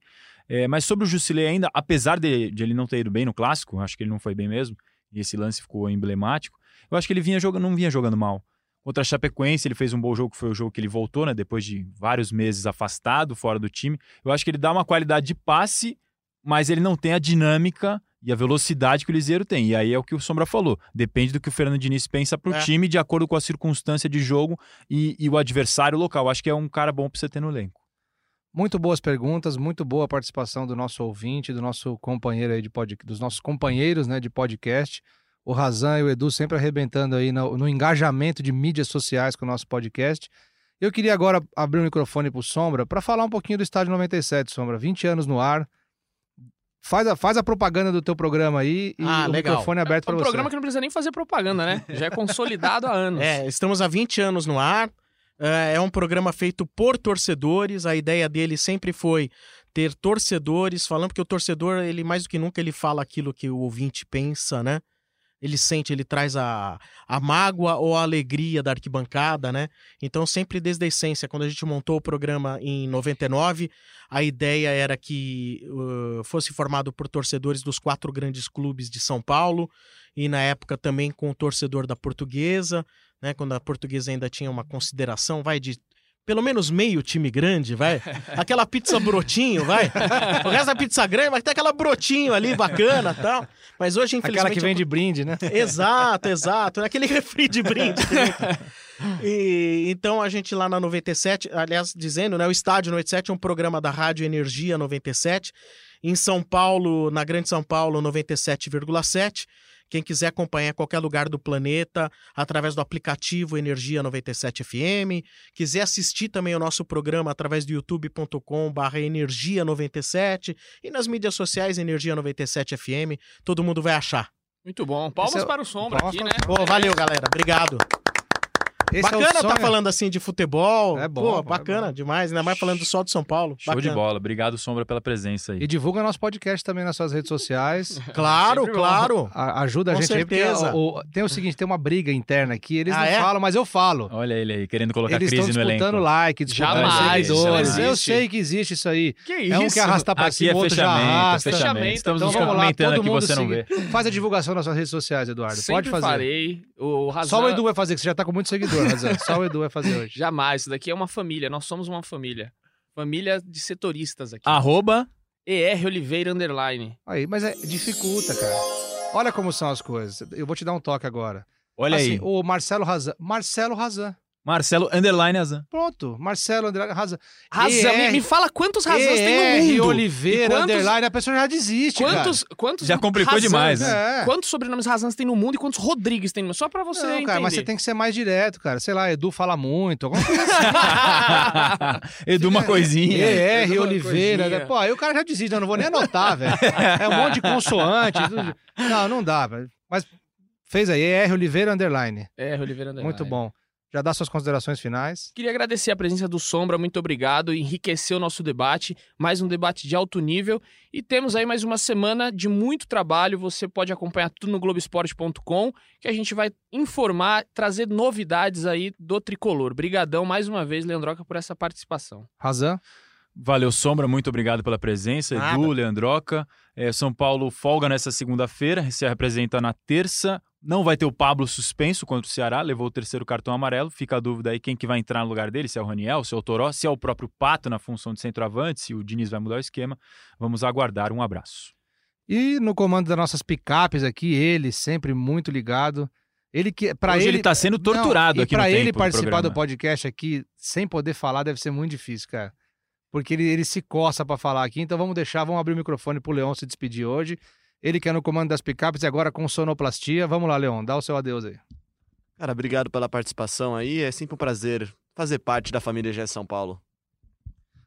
É, mas sobre o Jusilei ainda, apesar de, de ele não ter ido bem no clássico, acho que ele não foi bem mesmo, e esse lance ficou emblemático, eu acho que ele vinha jogando, não vinha jogando mal. Contra a Chapecoense, ele fez um bom jogo, que foi o jogo que ele voltou, né? Depois de vários meses afastado, fora do time. Eu acho que ele dá uma qualidade de passe, mas ele não tem a dinâmica e a velocidade que o Liseiro tem. E aí é o que o Sombra falou. Depende do que o Fernando Diniz pensa pro É. time, de acordo com a circunstância de jogo e, e o adversário local. Acho que é um cara bom pra você ter no elenco. Muito boas perguntas, muito boa participação do nosso ouvinte, do nosso companheiro aí de pod... dos nossos companheiros, né, de podcast. O Razan e o Edu sempre arrebentando aí no, no engajamento de mídias sociais com o nosso podcast. Eu queria agora abrir o microfone pro Sombra para falar um pouquinho do Estádio 97, Sombra. 20 anos no ar. Faz a, faz a propaganda do teu programa aí e Ah, o legal. microfone aberto É para um você. programa que não precisa nem fazer propaganda, né? Já é consolidado há anos. É, estamos há 20 anos no ar. É é um programa feito por torcedores. A ideia dele sempre foi ter torcedores, falando que o torcedor, ele mais do que nunca, ele fala aquilo que o ouvinte pensa, né? Ele sente, ele traz a, a mágoa ou a alegria da arquibancada, né? Então, sempre desde a essência, quando a gente montou o programa em 99, a ideia era que uh, fosse formado por torcedores dos quatro grandes clubes de São Paulo e, na época, também com o torcedor da Portuguesa, né? Quando a Portuguesa ainda tinha uma consideração, vai de pelo menos meio time grande, vai. Aquela pizza brotinho, vai. O resto da pizza grande, mas tem aquela brotinho ali bacana tal. Mas hoje, infelizmente. Aquela que vem de brinde, né? Exato, exato. Aquele refri de brinde. e, então a gente lá na 97, aliás, dizendo, né? O Estádio 97 é um programa da Rádio Energia 97. Em São Paulo, na Grande São Paulo, 97,7. Quem quiser acompanhar qualquer lugar do planeta, através do aplicativo Energia 97 FM. Quiser assistir também o nosso programa através do youtube.com/barra Energia 97 e nas mídias sociais Energia 97 FM. Todo mundo vai achar. Muito bom. Palmas é- para o Sombra palmas aqui, né? Pô, valeu, galera. Obrigado. Esse é bacana tá sonho. falando assim de futebol. É bom, Pô, pô, é bacana bom. demais. Ainda mais falando só de São Paulo. Show de Bacana. bola. Obrigado, Sombra, pela presença aí. E divulga nosso podcast também nas suas redes sociais. Claro, Sempre claro. A- ajuda a Com gente aí, porque certeza. o- o- tem o seguinte, tem uma briga interna aqui, eles Ah, não é? falam, mas eu falo. Olha ele aí, querendo colocar Eles crise no elenco. disputando like, disputando Jamais, seguidores. isso Eu sei que existe isso aí. Que É um isso? que arrasta pra Aqui cima, é outro já fechamento, arrasta. fechamento. Estamos Então nos vamos lá, cumprimentando todo mundo você não vê. Faz a divulgação nas suas redes sociais, Eduardo. Pode fazer. farei. O Razan... Só o Edu vai fazer, que você já tá com Razan. Só o Edu vai fazer hoje. Jamais. Isso daqui é uma família. Nós somos uma família. Família de setoristas aqui. Arroba ER Oliveira Underline. Aí, mas é, dificulta, cara. Olha como são as coisas. Eu vou te dar um toque agora. Olha Assim, aí. O Marcelo Razan. Marcelo Razan. Marcelo Underline Azan. Pronto, Marcelo Underline Razan. Razan, me, me fala quantos Razans tem no mundo. Oliveira, E quantos- Underline, a pessoa já desiste, Quantos, quantos Já complicou demais, né? cara. É. Quantos sobrenomes Razans tem no mundo e quantos Rodrigues tem no mundo? Só pra você Não, entender. cara, mas você tem que ser mais direto, cara. Sei lá, Edu fala muito, alguma coisa assim. Edu, uma coisinha. ER, Alguma Oliveira, coisinha. Pô, aí o cara já desiste, eu não vou nem anotar, velho. É um monte de consoante. tudo. Não, não dá, velho. Mas fez aí, ER Oliveira Underline. É, Oliveira Underline. Muito bom. Já dá suas considerações finais. Queria agradecer a presença do Sombra, muito obrigado. Enriqueceu o nosso debate, mais um debate de alto nível. E temos aí mais uma semana de muito trabalho. Você pode acompanhar tudo no Globoesporte.com, que a gente vai informar, trazer novidades aí do tricolor. Brigadão mais uma vez, Leandroca, por essa participação. Razan? Valeu, Sombra, muito obrigado pela presença. Nada. Edu, Leandroca. É, São Paulo folga nessa segunda-feira, se apresenta na terça. Não vai ter o Pablo suspenso contra o Ceará, levou o terceiro cartão amarelo. Fica a dúvida aí quem que vai entrar no lugar dele, se é o Raniel, se é o Toró, se é o próprio Pato na função de centroavante, se o Diniz vai mudar o esquema. Vamos aguardar. Um abraço. E no comando das nossas picapes aqui, ele sempre muito ligado. Ele que para ele ele tá sendo torturado Não, aqui no pra ele do participar do programa. podcast aqui sem poder falar deve ser muito difícil, cara. Porque ele, ele se coça pra falar aqui, então vamos deixar, vamos abrir o microfone pro Leon se despedir hoje. Ele que é no comando das picapes e agora com sonoplastia. Vamos lá, Leon, dá o seu adeus aí. Cara, obrigado pela participação aí. É sempre um prazer fazer parte da família GE São Paulo.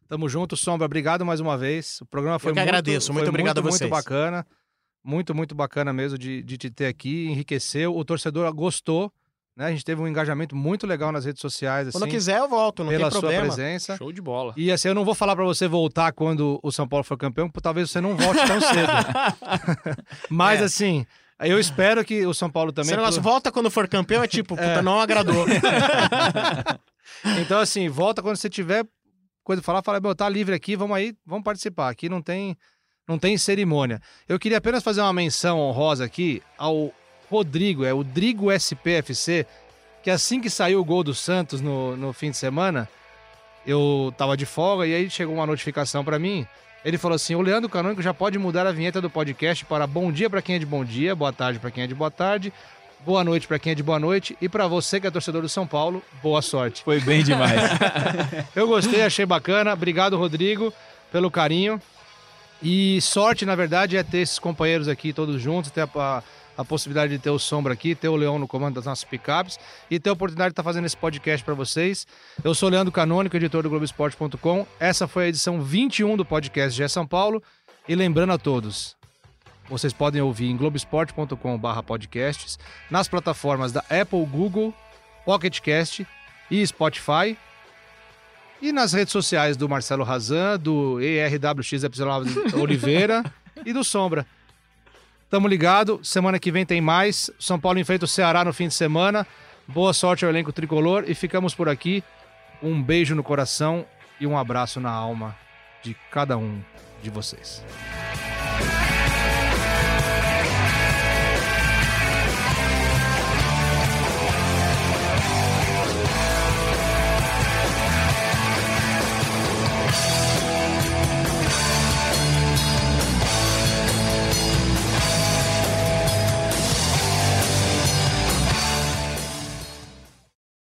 Tamo junto, Sombra. Obrigado mais uma vez. O programa foi que muito, agradeço. foi Muito obrigado a muito, vocês. Muito bacana. Muito, muito bacana mesmo de, de te ter aqui. Enriqueceu. O torcedor gostou. Né? A gente teve um engajamento muito legal nas redes sociais. Assim, Quando quiser, eu volto, não pela tem sua problema. presença. Show de bola. E assim, eu não vou falar pra você voltar quando o São Paulo for campeão, porque talvez você não volte tão cedo. Mas É. assim, eu espero que o São Paulo também. Esse negócio volta quando for campeão é tipo, puta, não agradou. Então, assim, volta quando você tiver coisa pra falar, fala, meu, tá livre aqui, vamos aí, vamos participar. Aqui não tem, não tem cerimônia. Eu queria apenas fazer uma menção honrosa aqui ao Rodrigo, é o Drigo SPFC, que assim que saiu o gol do Santos no, no fim de semana, eu tava de folga e aí chegou uma notificação pra mim. Ele falou assim: o Leandro Canônico já pode mudar a vinheta do podcast para bom dia pra quem é de bom dia, boa tarde pra quem é de boa tarde, boa noite pra quem é de boa noite e pra você que é torcedor do São Paulo, boa sorte. Foi bem demais. Eu gostei, achei bacana. Obrigado, Rodrigo, pelo carinho. E sorte, na verdade, é ter esses companheiros aqui todos juntos, ter a, a, possibilidade de ter o Sombra aqui, ter o Leão no comando das nossas picapes e ter a oportunidade de estar fazendo esse podcast para vocês. Eu sou Leandro Canônico, editor do Globoesporte.com. Essa foi a edição 21 do podcast GE São Paulo. E lembrando a todos, vocês podem ouvir em globesport.com/podcasts, nas plataformas da Apple, Google, Pocket Cast e Spotify. E nas redes sociais do Marcelo Razan, do ERWXY Oliveira e do Sombra. Tamo ligado, semana que vem tem mais. São Paulo enfrenta o Ceará no fim de semana. Boa sorte ao elenco tricolor e ficamos por aqui. Um beijo no coração e um abraço na alma de cada um de vocês.